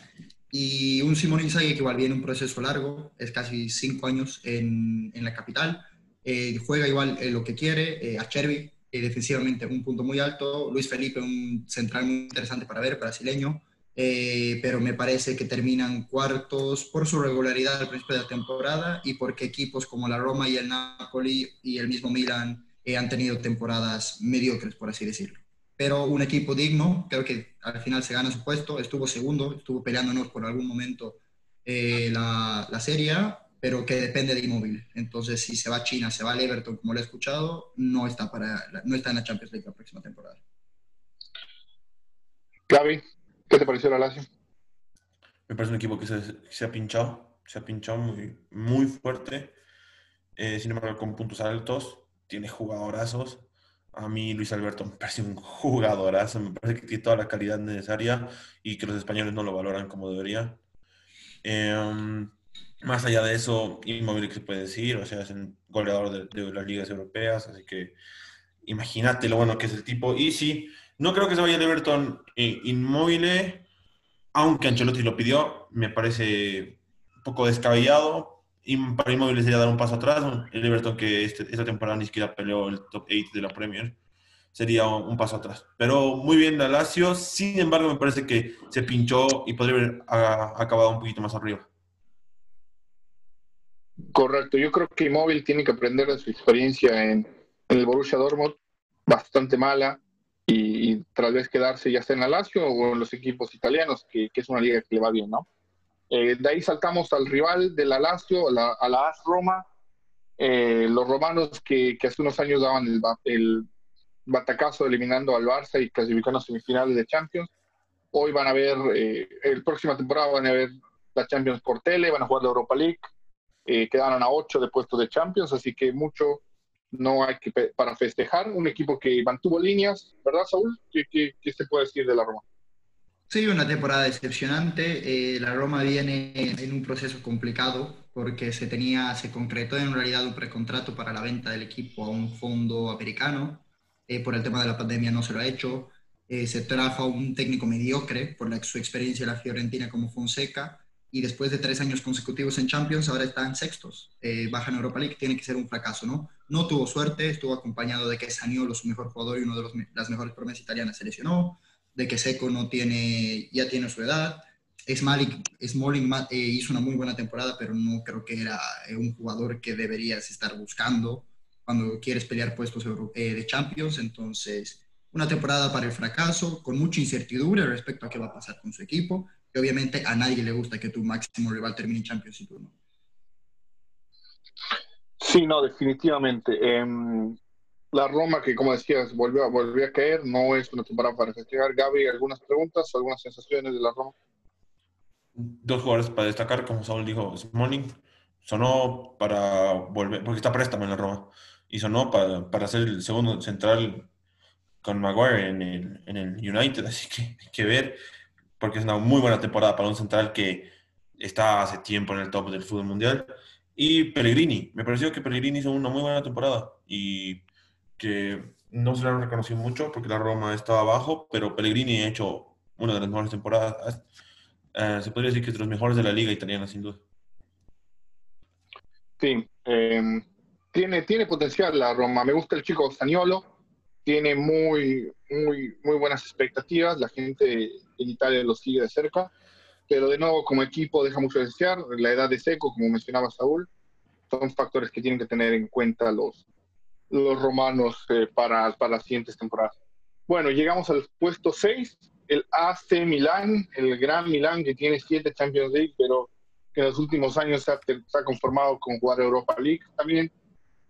Y un Simón Inzaghi que igual viene un proceso largo, es casi cinco años en, en la capital. Eh, juega igual lo que quiere, eh, a Chervi, eh, defensivamente un punto muy alto. Luis Felipe, un central muy interesante para ver, brasileño. pero me parece que terminan cuartos por su regularidad al principio de la temporada y porque equipos como la Roma y el Napoli y el mismo Milan han tenido temporadas mediocres, por así decirlo pero un equipo digno, creo que al final se gana su puesto, estuvo segundo, estuvo peleándonos por algún momento eh, la, la, serie, pero que depende de Inmóvil. Entonces, si se va a China, se va al Everton, como lo he escuchado, no está, para, no está en la Champions League la próxima temporada. Gaby, ¿qué te pareció la Lazio? Me parece un equipo que se, se ha pinchado, se ha pinchado muy, muy fuerte, eh, sin embargo con puntos altos, tiene jugadorazos, a mí Luis Alberto me parece un jugadorazo, me parece que tiene toda la calidad necesaria y que los españoles no lo valoran como debería. Em, más allá de eso, inmóvil que se puede decir, o sea, es un goleador de, las ligas europeas, así que imagínate lo bueno que es el tipo. Y sí, no creo que se vaya el Everton eh, inmóvil, aunque Ancelotti lo pidió, me parece un poco descabellado, y para Inmóvil sería dar un paso atrás. El Everton que este, esta temporada ni siquiera peleó el top 8 de la Premier sería un, paso atrás. Pero muy bien la sin embargo me parece que se pinchó y podría haber acabado un poquito más arriba. Correcto, yo creo que Immobile tiene que aprender de su experiencia en, el Borussia Dortmund, bastante mala, y, tal vez quedarse ya sea en la o en los equipos italianos, que, que es una liga que le va bien, ¿no? Eh, de ahí saltamos al rival de la Lazio, a la, AS Roma. Eh, los romanos que, hace unos años daban el, batacazo eliminando al Barça y clasificando a semifinales de Champions. Hoy van a ver, eh, el próxima temporada van a ver la Champions por tele, van a jugar la Europa League. quedaron a 8 de puestos de Champions, así que mucho no hay que para festejar. Un equipo que mantuvo líneas, ¿verdad, Saúl? ¿Qué, qué, qué se puede decir de la Roma? Sí, una temporada decepcionante. Eh, la Roma viene en un proceso complicado porque se tenía, se concretó en realidad un precontrato para la venta del equipo a un fondo americano. Eh, por el tema de la pandemia no se lo ha hecho. Eh, se trajo a un técnico mediocre por la, su experiencia en la Fiorentina como Fonseca y después de tres años consecutivos en Champions ahora está en sextos. baja en Europa League, tiene que ser un fracaso, ¿no? No tuvo suerte, estuvo acompañado de que Saniolo, su mejor jugador y uno de los, las mejores promesas italianas, se lesionó de que Seco no tiene, ya tiene su edad. Smalling, Smalling eh, hizo una muy buena temporada, pero no creo que era eh, un jugador que deberías estar buscando cuando quieres pelear puestos eh, de Champions. Entonces, una temporada para el fracaso, con mucha incertidumbre respecto a qué va a pasar con su equipo. Y obviamente a nadie le gusta que tu máximo rival termine en Champions y tú no. Sí, no, definitivamente. Em, la Roma, que como decías, volvió, a caer, no es una temporada para festejar. Gaby, ¿algunas preguntas, algunas sensaciones de la Roma? Dos jugadores para destacar, como Saúl dijo, Smalling sonó para volver, porque está préstamo en la Roma, y sonó para, para ser el segundo central con Maguire en el, en el United, [LAUGHS] así que hay que ver, porque es una muy buena temporada para un central que está hace tiempo en el top del fútbol mundial. Y Pellegrini, me pareció que Pellegrini hizo una muy buena temporada y que no se le han reconocido mucho porque la Roma estaba abajo, pero Pellegrini ha hecho una de las mejores temporadas. Eh, se podría decir que es de los mejores de la liga italiana, sin duda. Sí, em, tiene, tiene potencial la Roma. Me gusta el chico Zaniolo, tiene muy, muy, muy buenas expectativas. La gente en Italia lo sigue de cerca, pero de nuevo, como equipo, deja mucho de desear. La edad de Seco, como mencionaba Saúl, son factores que tienen que tener en cuenta los, los romanos eh, para, para las siguientes temporadas. Bueno, llegamos al puesto 6, el AC Milán, el gran Milán que tiene siete Champions League, pero que en los últimos años se ha, se ha conformado con jugar Europa League también.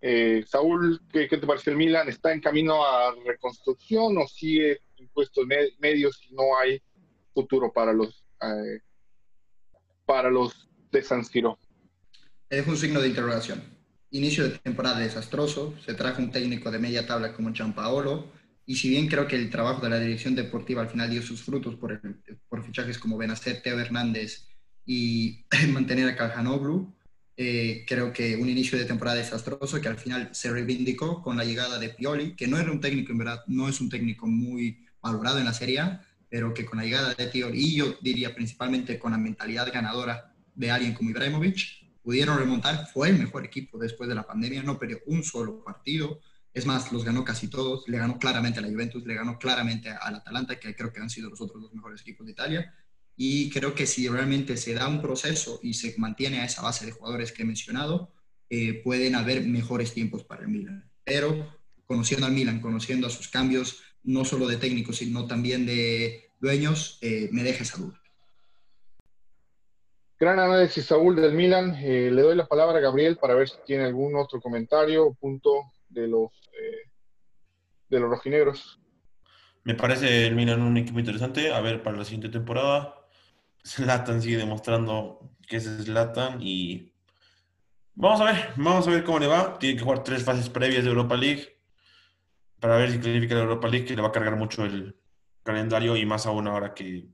Eh, Saúl, ¿qué, ¿qué, te parece el Milán? ¿Está en camino a reconstrucción o sigue en puestos medios y no hay futuro para los, eh, para los de San Siro? Es un signo de interrogación inicio de temporada desastroso, se trajo un técnico de media tabla como Gianpaolo, y si bien creo que el trabajo de la dirección deportiva al final dio sus frutos por, fichajes como Benacer, Teo Hernández y [CLEARS THROAT] mantener a Calhanoglu, eh, creo que un inicio de temporada desastroso que al final se reivindicó con la llegada de Pioli, que no era un técnico, en verdad, no es un técnico muy valorado en la Serie pero que con la llegada de Pioli, y yo diría principalmente con la mentalidad ganadora de alguien como Ibrahimovic, pudieron remontar, fue el mejor equipo después de la pandemia, no perdió un solo partido, es más, los ganó casi todos, le ganó claramente a la Juventus, le ganó claramente al Atalanta, que creo que han sido los otros dos mejores equipos de Italia, y creo que si realmente se da un proceso y se mantiene a esa base de jugadores que he mencionado, eh, pueden haber mejores tiempos para el Milan. Pero conociendo al Milan, conociendo a sus cambios, no solo de técnicos, sino también de dueños, eh, me deja esa duda. Gran análisis, Saúl, del Milan. Eh, le doy la palabra a Gabriel para ver si tiene algún otro comentario o punto de los, eh, de los rojinegros. Me parece el Milan un equipo interesante. A ver, para la siguiente temporada, [LAUGHS] Zlatan sigue demostrando que es Zlatan y vamos a ver, vamos a ver cómo le va. Tiene que jugar tres fases previas de Europa League para ver si clasifica la Europa League, que le va a cargar mucho el calendario y más aún ahora que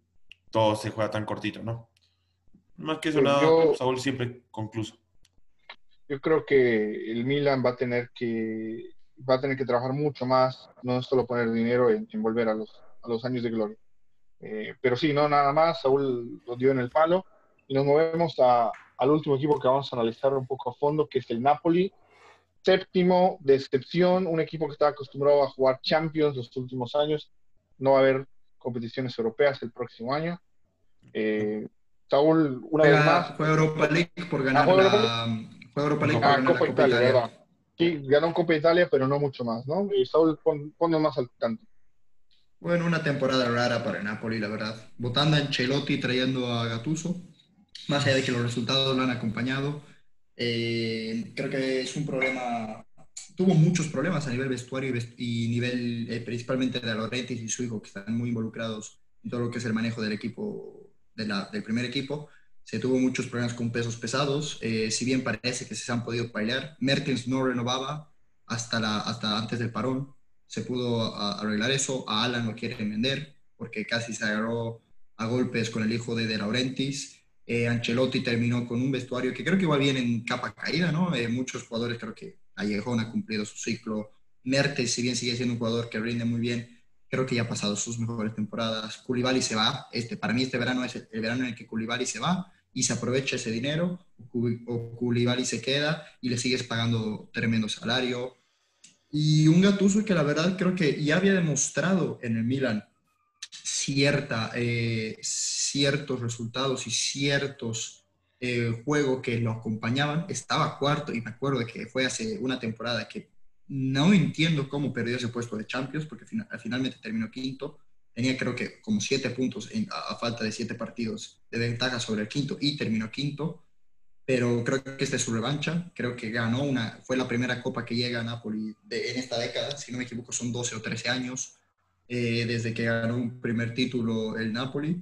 todo se juega tan cortito, ¿no? Más que eso, nada, Saúl siempre concluso. Yo creo que el Milan va a tener que va a tener que trabajar mucho más, no solo poner dinero en, volver a los, a los años de gloria. Eh, pero sí, no nada más, Saúl lo dio en el palo y nos movemos a, al último equipo que vamos a analizar un poco a fondo, que es el Napoli. Séptimo, decepción, un equipo que está acostumbrado a jugar Champions los últimos años. No va a haber competiciones europeas el próximo año. Eh, Saúl, una vez más. Fue Europa League por ganar ah, la, fue Europa League ah, Copa, Italia. Sí, ganó Copa Italia, pero no mucho más, ¿no? Y Saúl, pon, más al tanto. Bueno, una temporada rara para Napoli, la verdad. Votando a Ancelotti trayendo a Gattuso, más allá de que los resultados lo han acompañado. Eh, creo que es un problema, tuvo muchos problemas a nivel vestuario y, nivel eh, principalmente de Laurentiis y su hijo, que están muy involucrados en todo lo que es el manejo del equipo del primer equipo. Se tuvo muchos problemas con pesos pesados, eh, si bien parece que se han podido pelear. Mertens no renovaba hasta, la, hasta antes del parón, se pudo arreglar eso. A Alan lo quieren vender porque casi se agarró a golpes con el hijo de De Laurentiis. Eh, Ancelotti terminó con un vestuario que creo que igual bien en capa caída, ¿no? Eh, muchos jugadores creo que Allejón ha cumplido su ciclo. Mertens, si bien sigue siendo un jugador que rinde muy bien, creo que ya ha pasado sus mejores temporadas. Koulibaly se va. Este, para mí este verano es el, verano en el que Koulibaly se va y se aprovecha ese dinero, o Koulibaly se queda y le sigues pagando tremendo salario. Y un Gattuso que la verdad creo que ya había demostrado en el Milan cierta, eh, ciertos resultados y ciertos eh, juegos que lo acompañaban. Estaba cuarto y me acuerdo que fue hace una temporada que no entiendo cómo perdió ese puesto de Champions, porque finalmente terminó quinto. Tenía creo que como siete puntos a, falta de siete partidos de ventaja sobre el quinto y terminó quinto. Pero creo que esta es su revancha. Creo que ganó una, fue la primera copa que llega a Napoli en esta década. Si no me equivoco, son 12 o 13 años eh, desde que ganó un primer título el Napoli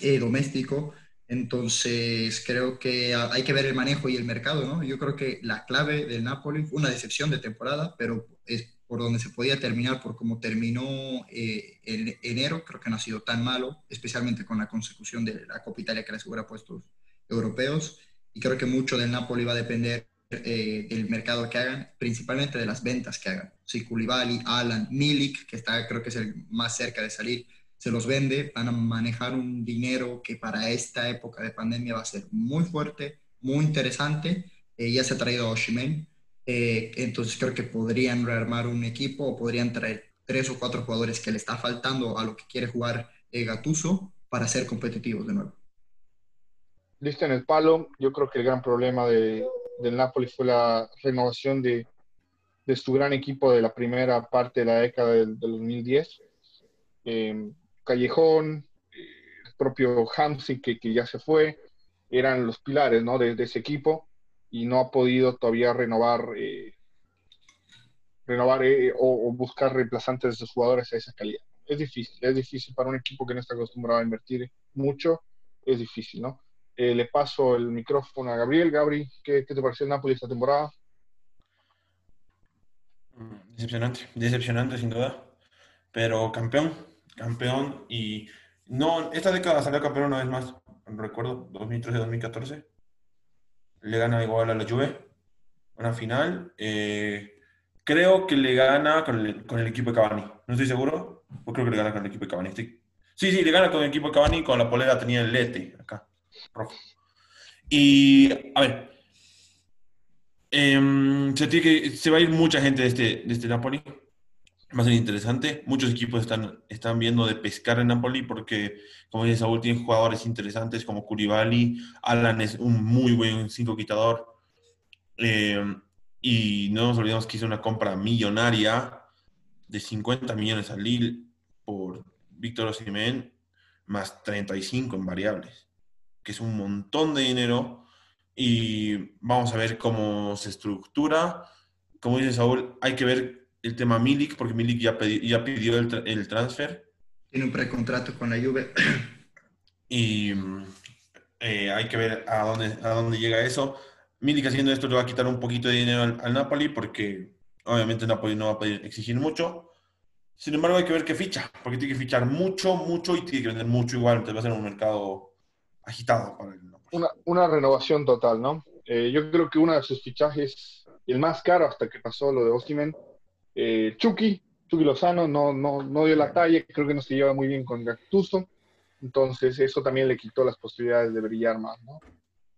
eh, doméstico. Entonces, creo que hay que ver el manejo y el mercado, ¿no? Yo creo que la clave del Napoli fue una decepción de temporada, pero es por donde se podía terminar, por cómo terminó eh, en enero, creo que no ha sido tan malo, especialmente con la consecución de la Copa Italia que le asegura puestos europeos. y creo que mucho del Napoli va a depender eh, del mercado que hagan, principalmente de las ventas que hagan. Si Koulibaly, Alan, Milik, que está creo que es el más cerca de salir, se los vende, van a manejar un dinero que para esta época de pandemia va a ser muy fuerte, muy interesante. Eh, ya se ha traído a Oshimen, eh, entonces creo que podrían rearmar un equipo o podrían traer tres o cuatro jugadores que le está faltando a lo que quiere jugar eh, Gatuso para ser competitivos de nuevo. Listo en el palo, yo creo que el gran problema de, del Napoli fue la renovación de, de, su gran equipo de la primera parte de la década del, 2010. Callejón, el propio Hamsi, que, ya se fue, eran los pilares ¿no? de, ese equipo y no ha podido todavía renovar, eh, renovar eh, o, buscar reemplazantes de jugadores a esa calidad. Es difícil, es difícil para un equipo que no está acostumbrado a invertir mucho, es difícil, ¿no? Eh, le paso el micrófono a Gabriel. Gabri, ¿qué, qué te pareció el Napoli esta temporada? Decepcionante, decepcionante sin duda, pero campeón, campeón y no, esta década salió campeón una vez más, recuerdo, 2013-2014, le gana igual a la Juve, una final, eh, creo que le gana con el, con el, equipo de Cavani, no estoy seguro, o creo que le gana con el equipo de Cavani, sí, sí, le gana con el equipo de Cavani, con la polera tenía el lete acá, rojo. Y, a ver, eh, se, tiene que, se va a ir mucha gente de este, de este Napoli, ser interesante. Muchos equipos están, están viendo de pescar en Napoli porque, como dice Saúl, tiene jugadores interesantes como Curibali. Alan es un muy buen cinco quitador. Eh, y no nos olvidemos que hizo una compra millonaria de 50 millones al Lille por Víctor Osimhen más 35 en variables, que es un montón de dinero. Y vamos a ver cómo se estructura. Como dice Saúl, hay que ver el tema Milik, porque Milik ya, ya pidió el, el, transfer. Tiene un precontrato con la Juve. [CLEARS THROAT] Y eh, hay que ver a dónde, a dónde llega eso. Milik haciendo esto le va a quitar un poquito de dinero al, Napoli, porque obviamente Napoli no va a poder exigir mucho. Sin embargo, hay que ver qué ficha, porque tiene que fichar mucho, mucho y tiene que vender mucho igual. Entonces va a ser un mercado agitado para el Napoli. Una, una renovación total, ¿no? Eh, yo creo que uno de sus fichajes, el más caro hasta que pasó lo de Osimhen, eh, Chucky, Chucky Lozano no, no, no dio la talla, creo que no se lleva muy bien con Gattuso, entonces eso también le quitó las posibilidades de brillar más, ¿no?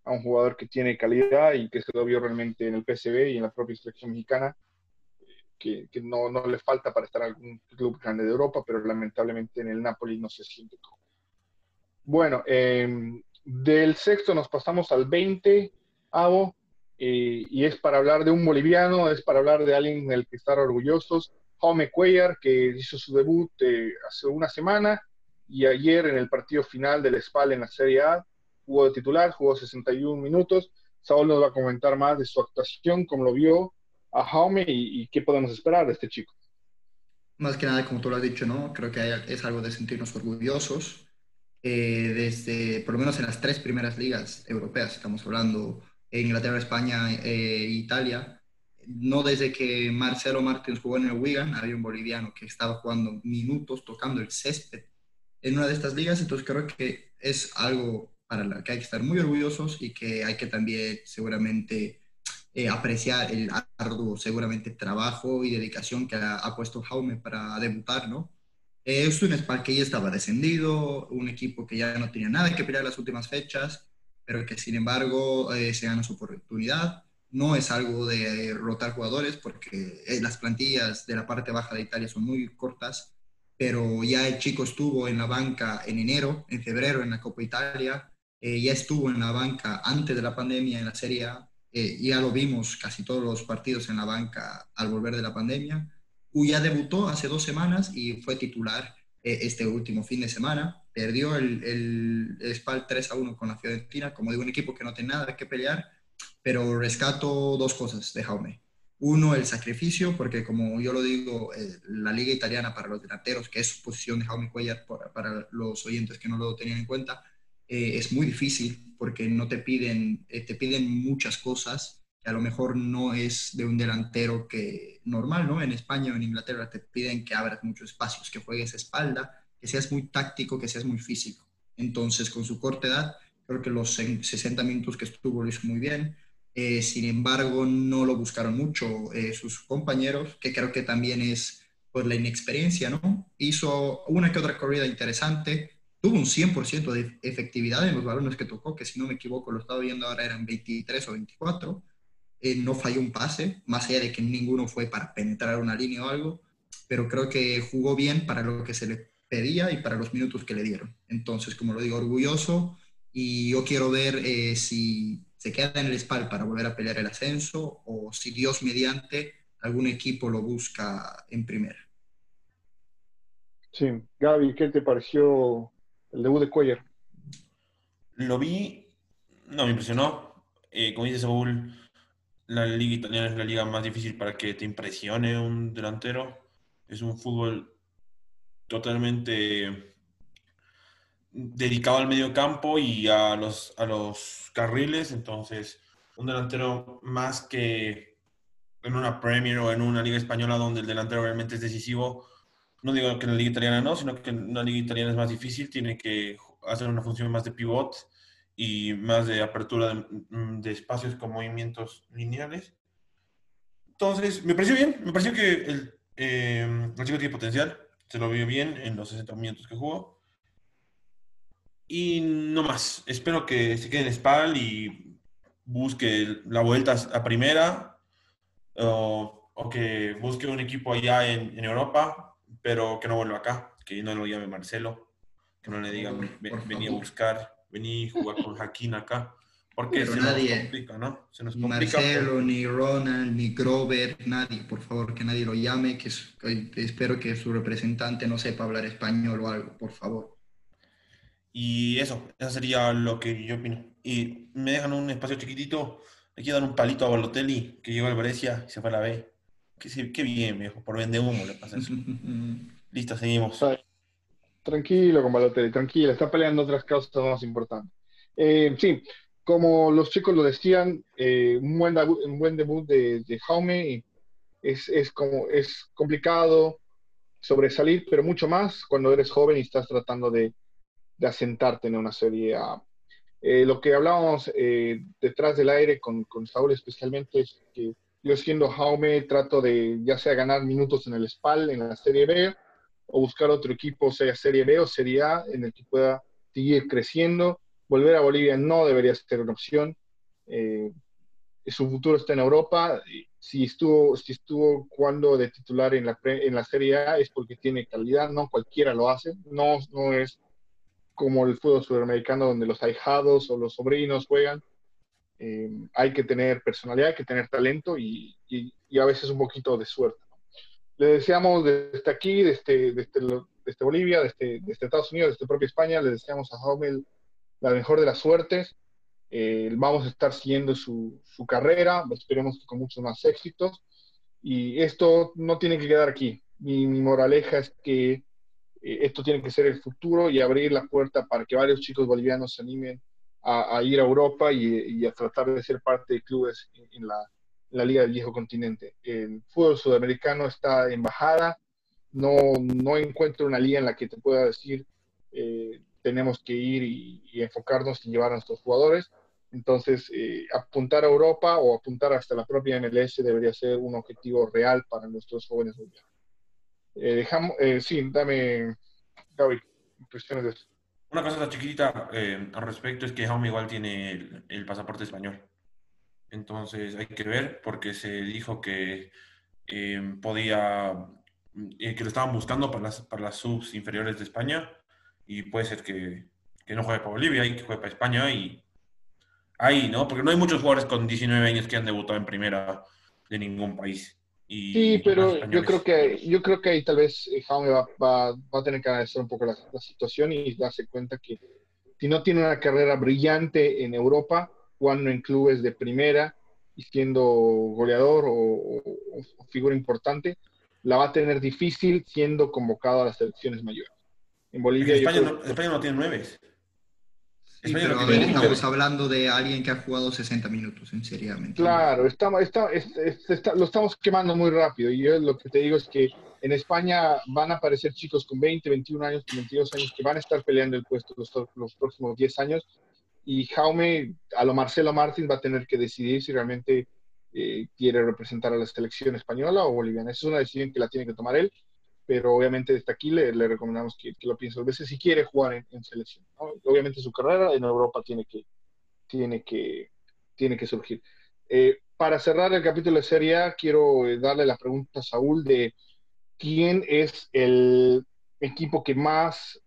A un jugador que tiene calidad y que se lo vio realmente en el PSV y en la propia selección mexicana, que, que no, no, le falta para estar en algún club grande de Europa, pero lamentablemente en el Napoli no se siente como. Bueno, em, del sexto nos pasamos al 20, Avo, eh, y es para hablar de un boliviano, es para hablar de alguien del que estar orgullosos, Jaume Cuellar, que hizo su debut eh, hace una semana y ayer en el partido final del SPAL en la Serie A jugó de titular, jugó 61 minutos. Saúl nos va a comentar más de su actuación, cómo lo vio a Jaume y, qué podemos esperar de este chico. Más que nada, como tú lo has dicho, ¿no? Creo que es algo de sentirnos orgullosos. Eh, desde, por lo menos en las tres primeras ligas europeas, estamos hablando Inglaterra, España e Italia. No desde que Marcelo Martins jugó en el Wigan, había un boliviano que estaba jugando minutos tocando el césped en una de estas ligas, entonces creo que es algo para lo que hay que estar muy orgullosos y que hay que también seguramente eh, apreciar el arduo, seguramente trabajo y dedicación que ha, puesto Jaume para debutar, ¿no? es un Spal que ya estaba descendido, un equipo que ya no tenía nada que pelear las últimas fechas, pero que sin embargo eh, se gana su oportunidad. No es algo de rotar jugadores porque eh, las plantillas de la parte baja de Italia son muy cortas, pero ya el chico estuvo en la banca en enero, en febrero en la Copa Italia, eh, ya estuvo en la banca antes de la pandemia en la Serie A, ya lo vimos casi todos los partidos en la banca al volver de la pandemia. Ya debutó hace dos semanas y fue titular este último fin de semana perdió el, el, SPAL 3 a 1 con la Fiorentina, como digo, un equipo que no tiene nada que pelear, pero rescato dos cosas de Jaume. Uno, el sacrificio, porque como yo lo digo, eh, la liga italiana para los delanteros, que es su posición de Jaume Cuellar, para, los oyentes que no lo tenían en cuenta, eh, es muy difícil porque no te piden, eh, te piden muchas cosas que a lo mejor no es de un delantero que normal, ¿no? En España o en Inglaterra te piden que abras muchos espacios, que juegues espalda, que seas muy táctico, que seas muy físico. Entonces, con su corta edad, Creo que los 60 minutos que estuvo lo hizo muy bien. Eh, sin embargo, no lo buscaron mucho eh, sus compañeros, que creo que también es por la inexperiencia, ¿no? Hizo una que otra corrida interesante, tuvo un 100% de efectividad en los balones que tocó, que si no me equivoco lo estaba viendo ahora eran 23 o 24. Eh, no falló un pase, más allá de que ninguno fue para penetrar una línea o algo, pero creo que jugó bien para lo que se le pedía y para los minutos que le dieron. Entonces, como lo digo, orgulloso y yo quiero ver eh, si se queda en el SPAL para volver a pelear el ascenso o si Dios mediante algún equipo lo busca en primera. Sí, Gaby, ¿qué te pareció el debut de Cuellar? Lo vi, no me impresionó. Eh, como dice Saúl, la liga italiana es la liga más difícil para que te impresione un delantero. Es un fútbol totalmente dedicado al medio campo y a los, a los carriles. Entonces, un delantero más que en una Premier o en una liga española donde el delantero realmente es decisivo. No digo que en la liga italiana no, sino que en la liga italiana es más difícil. Tiene que hacer una función más de pivot y más de apertura mm, de, espacios con movimientos lineales. Entonces, me pareció bien, me pareció que el, eh, el chico tiene potencial, se lo vio bien en los 60 minutos que jugó. Y no más, espero que se quede en Spal y busque la vuelta a primera o, o que busque un equipo allá en, en, Europa, pero que no vuelva acá, que no lo llame Marcelo, que no le digan venía a buscar venir a jugar con Jaquín acá. Porque se nadie, nos complica, ¿no? Se nos complica Marcelo, ni Ronald, ni Grover, nadie, por favor, que nadie lo llame, que, espero que su representante no sepa hablar español o algo, por favor. Y eso, eso sería lo que yo opino. Y me dejan un espacio chiquitito, le quiero dar un palito a Balotelli, que llegó al Brescia y se fue a la B. Qué, qué bien, viejo, por vende humo le pasa eso. [LAUGHS] Listo, seguimos. Tranquilo con Balotelli, tranquilo, está peleando otras causas más importantes. Eh, sí, como los chicos lo decían, eh, un, buen debut, un buen debut de, de Jaume es, es, como, es complicado sobresalir, pero mucho más cuando eres joven y estás tratando de, de asentarte en una serie A. Eh, lo que hablábamos detrás del aire con, con Saúl especialmente es que yo siendo Jaume trato de ya sea ganar minutos en el SPAL, en la Serie B, o buscar otro equipo, sea Serie B o Serie A, en el que pueda seguir creciendo. Volver a Bolivia no debería ser una opción. Eh, su futuro está en Europa. Si estuvo, si estuvo jugando de titular en la, en la Serie A es porque tiene calidad, no cualquiera lo hace. No, no es como el fútbol sudamericano donde los ahijados o los sobrinos juegan. Eh, hay que tener personalidad, hay que tener talento y, y, y a veces un poquito de suerte. Le deseamos desde aquí, desde, desde, desde Bolivia, desde, desde, Estados Unidos, desde propia España, le deseamos a Jaumel la mejor de las suertes. Eh, vamos a estar siguiendo su, su, carrera, esperemos que con muchos más éxitos. Y esto no tiene que quedar aquí. Mi, mi moraleja es que eh, esto tiene que ser el futuro y abrir la puerta para que varios chicos bolivianos se animen a, a ir a Europa y, y, a tratar de ser parte de clubes en, en la, la Liga del Viejo Continente. El fútbol sudamericano está en bajada, no, no encuentro una liga en la que te pueda decir eh, tenemos que ir y, enfocarnos y llevar a nuestros jugadores. Entonces, eh, apuntar a Europa o apuntar hasta la propia MLS debería ser un objetivo real para nuestros jóvenes. Eh, dejamos, sí, dame, Gaby, impresiones de eso. Una cosa chiquitita al respecto es que Jaume igual tiene el, el pasaporte español. Entonces hay que ver porque se dijo que eh, podía, eh, que lo estaban buscando para las, para las subs inferiores de España y puede ser que, que no juegue para Bolivia y que juegue para España y ahí, ¿no? Porque no hay muchos jugadores con 19 años que han debutado en primera de ningún país. Y sí, pero yo creo que yo creo que ahí tal vez eh, Jaume va, va, va a tener que analizar un poco la, la situación y darse cuenta que si no tiene una carrera brillante en Europa, jugando en clubes de primera y siendo goleador o, o, figura importante, la va a tener difícil siendo convocado a las selecciones mayores. En Bolivia. España, no, España no tiene nueve. Sí, pero a ver, estamos hablando de alguien que ha jugado 60 minutos en Serie Claro, estamos, está, está, está, lo estamos quemando muy rápido. Y yo lo que te digo es que en España van a aparecer chicos con 20, 21 años, 22 años que van a estar peleando el puesto los, los próximos 10 años y Jaume, a lo Marcelo Martín, va a tener que decidir si realmente eh, quiere representar a la selección española o boliviana. Esa es una decisión que la tiene que tomar él, pero obviamente desde aquí le, recomendamos que, lo piense dos veces si quiere jugar en, selección. Obviamente su carrera en Europa tiene que, tiene que, tiene que surgir. Eh, para cerrar el capítulo de Serie A, quiero eh, darle la pregunta a Saúl de quién es el equipo que más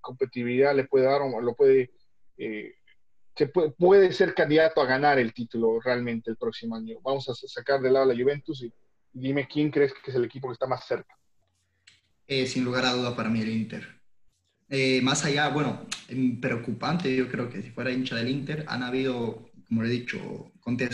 competitividad le puede dar o lo puede se puede, ser candidato a ganar el título realmente el próximo año. Vamos a sacar de lado la Juventus y dime quién crees que es el equipo que está más cerca. Eh, sin lugar a duda para mí el Inter. Eh, más allá, bueno, preocupante, yo creo que si fuera hincha del Inter, han habido, como le he dicho, Conte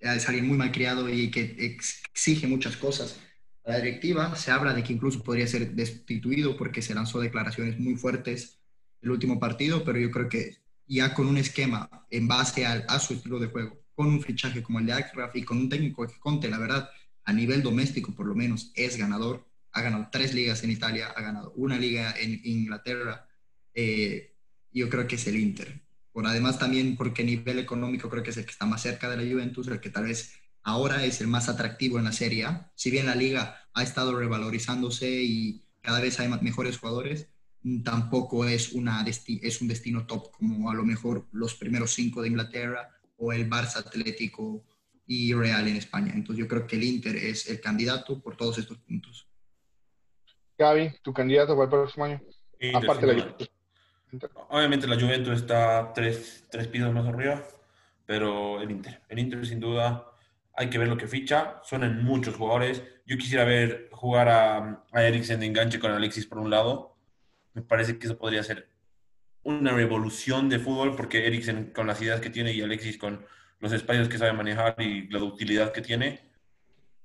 es, alguien muy malcriado y que exige muchas cosas la directiva. Se habla de que incluso podría ser destituido porque se lanzó declaraciones muy fuertes el último partido, pero yo creo que ya con un esquema en base a su estilo de juego, con un fichaje como el de Akraf y con un técnico que Conte, la verdad, a nivel doméstico por lo menos, es ganador. Ha ganado tres ligas en Italia, ha ganado una liga en Inglaterra. Eh, yo creo que es el Inter. Por además también porque nivel económico creo que es el que está más cerca de la Juventus, el que tal vez ahora es el más atractivo en la Serie. Si bien la liga ha estado revalorizándose y cada vez hay mejores jugadores, tampoco es, una es un destino top como a lo mejor los primeros cinco de Inglaterra o el Barça Atlético y Real en España. Entonces yo creo que el Inter es el candidato por todos estos puntos. Gaby, tu candidato para el próximo año. Aparte de la Obviamente la Juventus está tres, tres pisos más arriba, pero el Inter. El Inter sin duda hay que ver lo que ficha. Suenan muchos jugadores. Yo quisiera ver jugar a, a Eriksen de enganche con Alexis por un lado me parece que eso podría ser una revolución de fútbol porque Eriksen con las ideas que tiene y Alexis con los espacios que sabe manejar y la utilidad que tiene,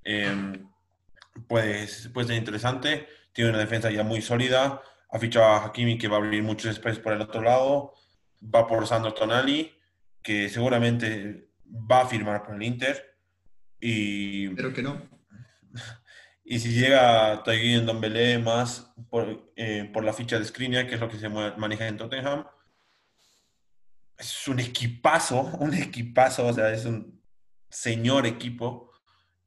em, pues puede ser interesante. Tiene una defensa ya muy sólida. Ha fichado a Hakimi que va a abrir muchos espacios por el otro lado. Va por Sandro Tonali, que seguramente va a firmar con el Inter. Y... Pero que no. [LAUGHS] Y si llega en Don Belé más por, eh, por, la ficha de Skriniar, que es lo que se maneja en Tottenham, es un equipazo, [LAUGHS] un equipazo, o sea, es un señor equipo.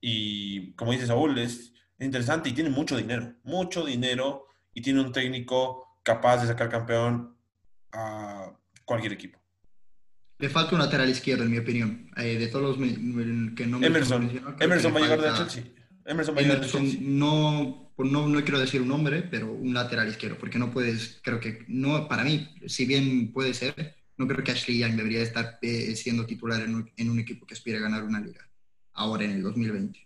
Y como dice Saúl, es, interesante y tiene mucho dinero, mucho dinero y tiene un técnico capaz de sacar campeón a cualquier equipo. Le falta un lateral izquierdo, en mi opinión. Eh, de todos los que no me Emerson. Emerson va a llegar de Chelsea. Emerson, no, pues no, no quiero decir un nombre, pero un lateral izquierdo, porque no puedes, creo que, no, para mí, si bien puede ser, no creo que Ashley Young debería estar eh, siendo titular en un, en un, equipo que aspira a ganar una liga, ahora en el 2020.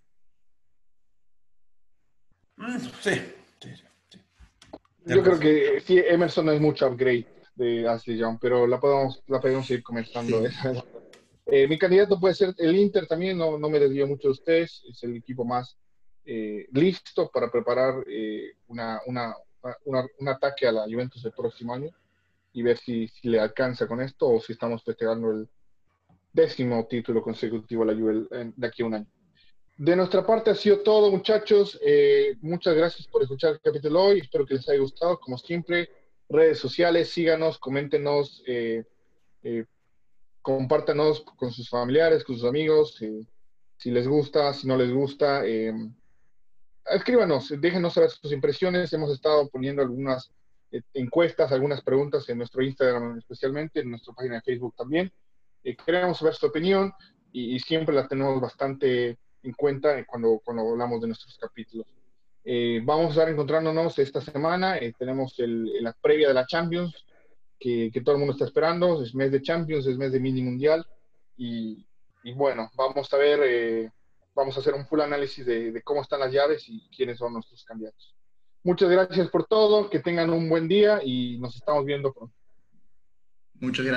Mm, sí, sí, sí. Yo creo que sí, Emerson no es mucho upgrade de Ashley Young, pero la podemos, la podemos ir comentando. [LAUGHS] Eh, mi candidato puede ser el Inter también, no, no me desvío mucho de ustedes, es el equipo más eh, listo para preparar eh, una, una, un ataque a la Juventus el próximo año y ver si, si, le alcanza con esto o si estamos festejando el décimo título consecutivo a la Juve de aquí a un año. De nuestra parte ha sido todo, muchachos. Eh, muchas gracias por escuchar el capítulo hoy. Espero que les haya gustado. Como siempre, redes sociales, síganos, coméntenos, compártanos con sus familiares, con sus amigos, si les gusta, si no les gusta escríbanos, déjenos saber sus impresiones. Hemos estado poniendo algunas eh, encuestas, algunas preguntas en nuestro Instagram especialmente, en nuestra página de Facebook también. Eh, queremos saber su opinión y, siempre la tenemos bastante en cuenta cuando, cuando hablamos de nuestros capítulos. Eh, vamos a estar encontrándonos esta semana. tenemos la previa de la Champions, que, que, todo el mundo está esperando. Es mes de Champions, es mes de mini mundial. Y, y bueno, vamos a ver vamos a hacer un full análisis de, cómo están las llaves y quiénes son nuestros candidatos. Muchas gracias por todo, que tengan un buen día y nos estamos viendo pronto. Muchas gracias.